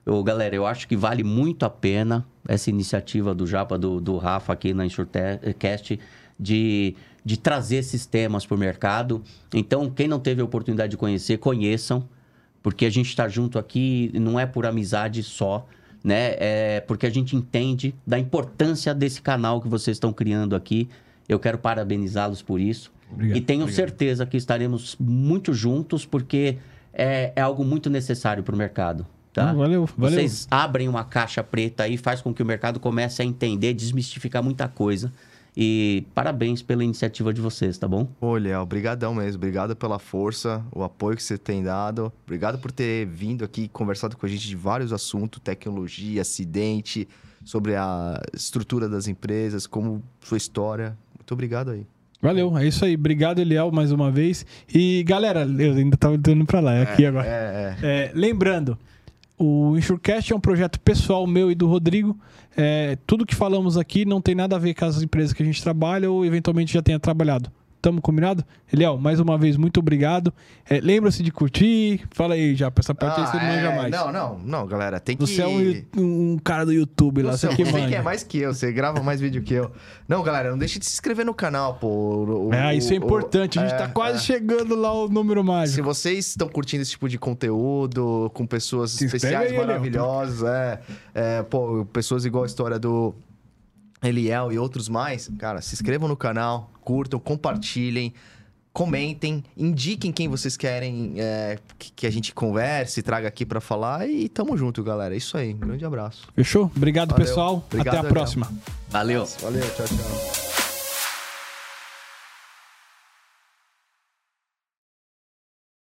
Eu, galera, eu acho que vale muito a pena essa iniciativa do Japa, do, do Rafa aqui na Insurecast, de, de trazer esses temas para o mercado. Então, quem não teve a oportunidade de conhecer, conheçam, porque a gente está junto aqui, não é por amizade só, né? É porque a gente entende da importância desse canal que vocês estão criando aqui. Eu quero parabenizá-los por isso. Obrigado, e tenho obrigado. certeza que estaremos muito juntos, porque é, é algo muito necessário para o mercado. Tá? Valeu, valeu. Vocês abrem uma caixa preta aí, faz com que o mercado comece a entender, desmistificar muita coisa. E parabéns pela iniciativa de vocês, tá bom? Olha, obrigadão mesmo. Obrigado pela força, o apoio que você tem dado. Obrigado por ter vindo aqui conversado com a gente de vários assuntos, tecnologia, acidente, sobre a estrutura das empresas, como sua história. Muito obrigado aí. Valeu, é isso aí. Obrigado, Eliel, mais uma vez. E galera, eu ainda tava indo para lá, é aqui é, agora. É, é. É, lembrando, o Insurecast é um projeto pessoal meu e do Rodrigo. É, tudo que falamos aqui não tem nada a ver com as empresas que a gente trabalha ou eventualmente já tenha trabalhado. Tamo combinado? Eliel, mais uma vez, muito obrigado. É, Lembra-se de curtir. Fala aí, já, essa parte ah, aí você não é... manja mais. Não, não, não, galera. Tem que. Você é um, um cara do YouTube lá, você, você que manja. é mais que eu, você grava mais vídeo que eu. Não, galera, não deixe de se inscrever no canal, pô. O, é, isso é importante. O, a gente é, tá quase é. chegando lá o número mágico. Se vocês estão curtindo esse tipo de conteúdo, com pessoas se especiais, aí, maravilhosas, é, é, pô, pessoas igual a história do Eliel e outros mais, cara, se inscrevam no canal, curtam, compartilhem, comentem, indiquem quem vocês querem é, que a gente converse, traga aqui para falar e tamo junto, galera. É isso aí. Um grande abraço. Fechou? Obrigado, Valeu. pessoal. Obrigado, Até a próxima. Valeu. Valeu, tchau, tchau.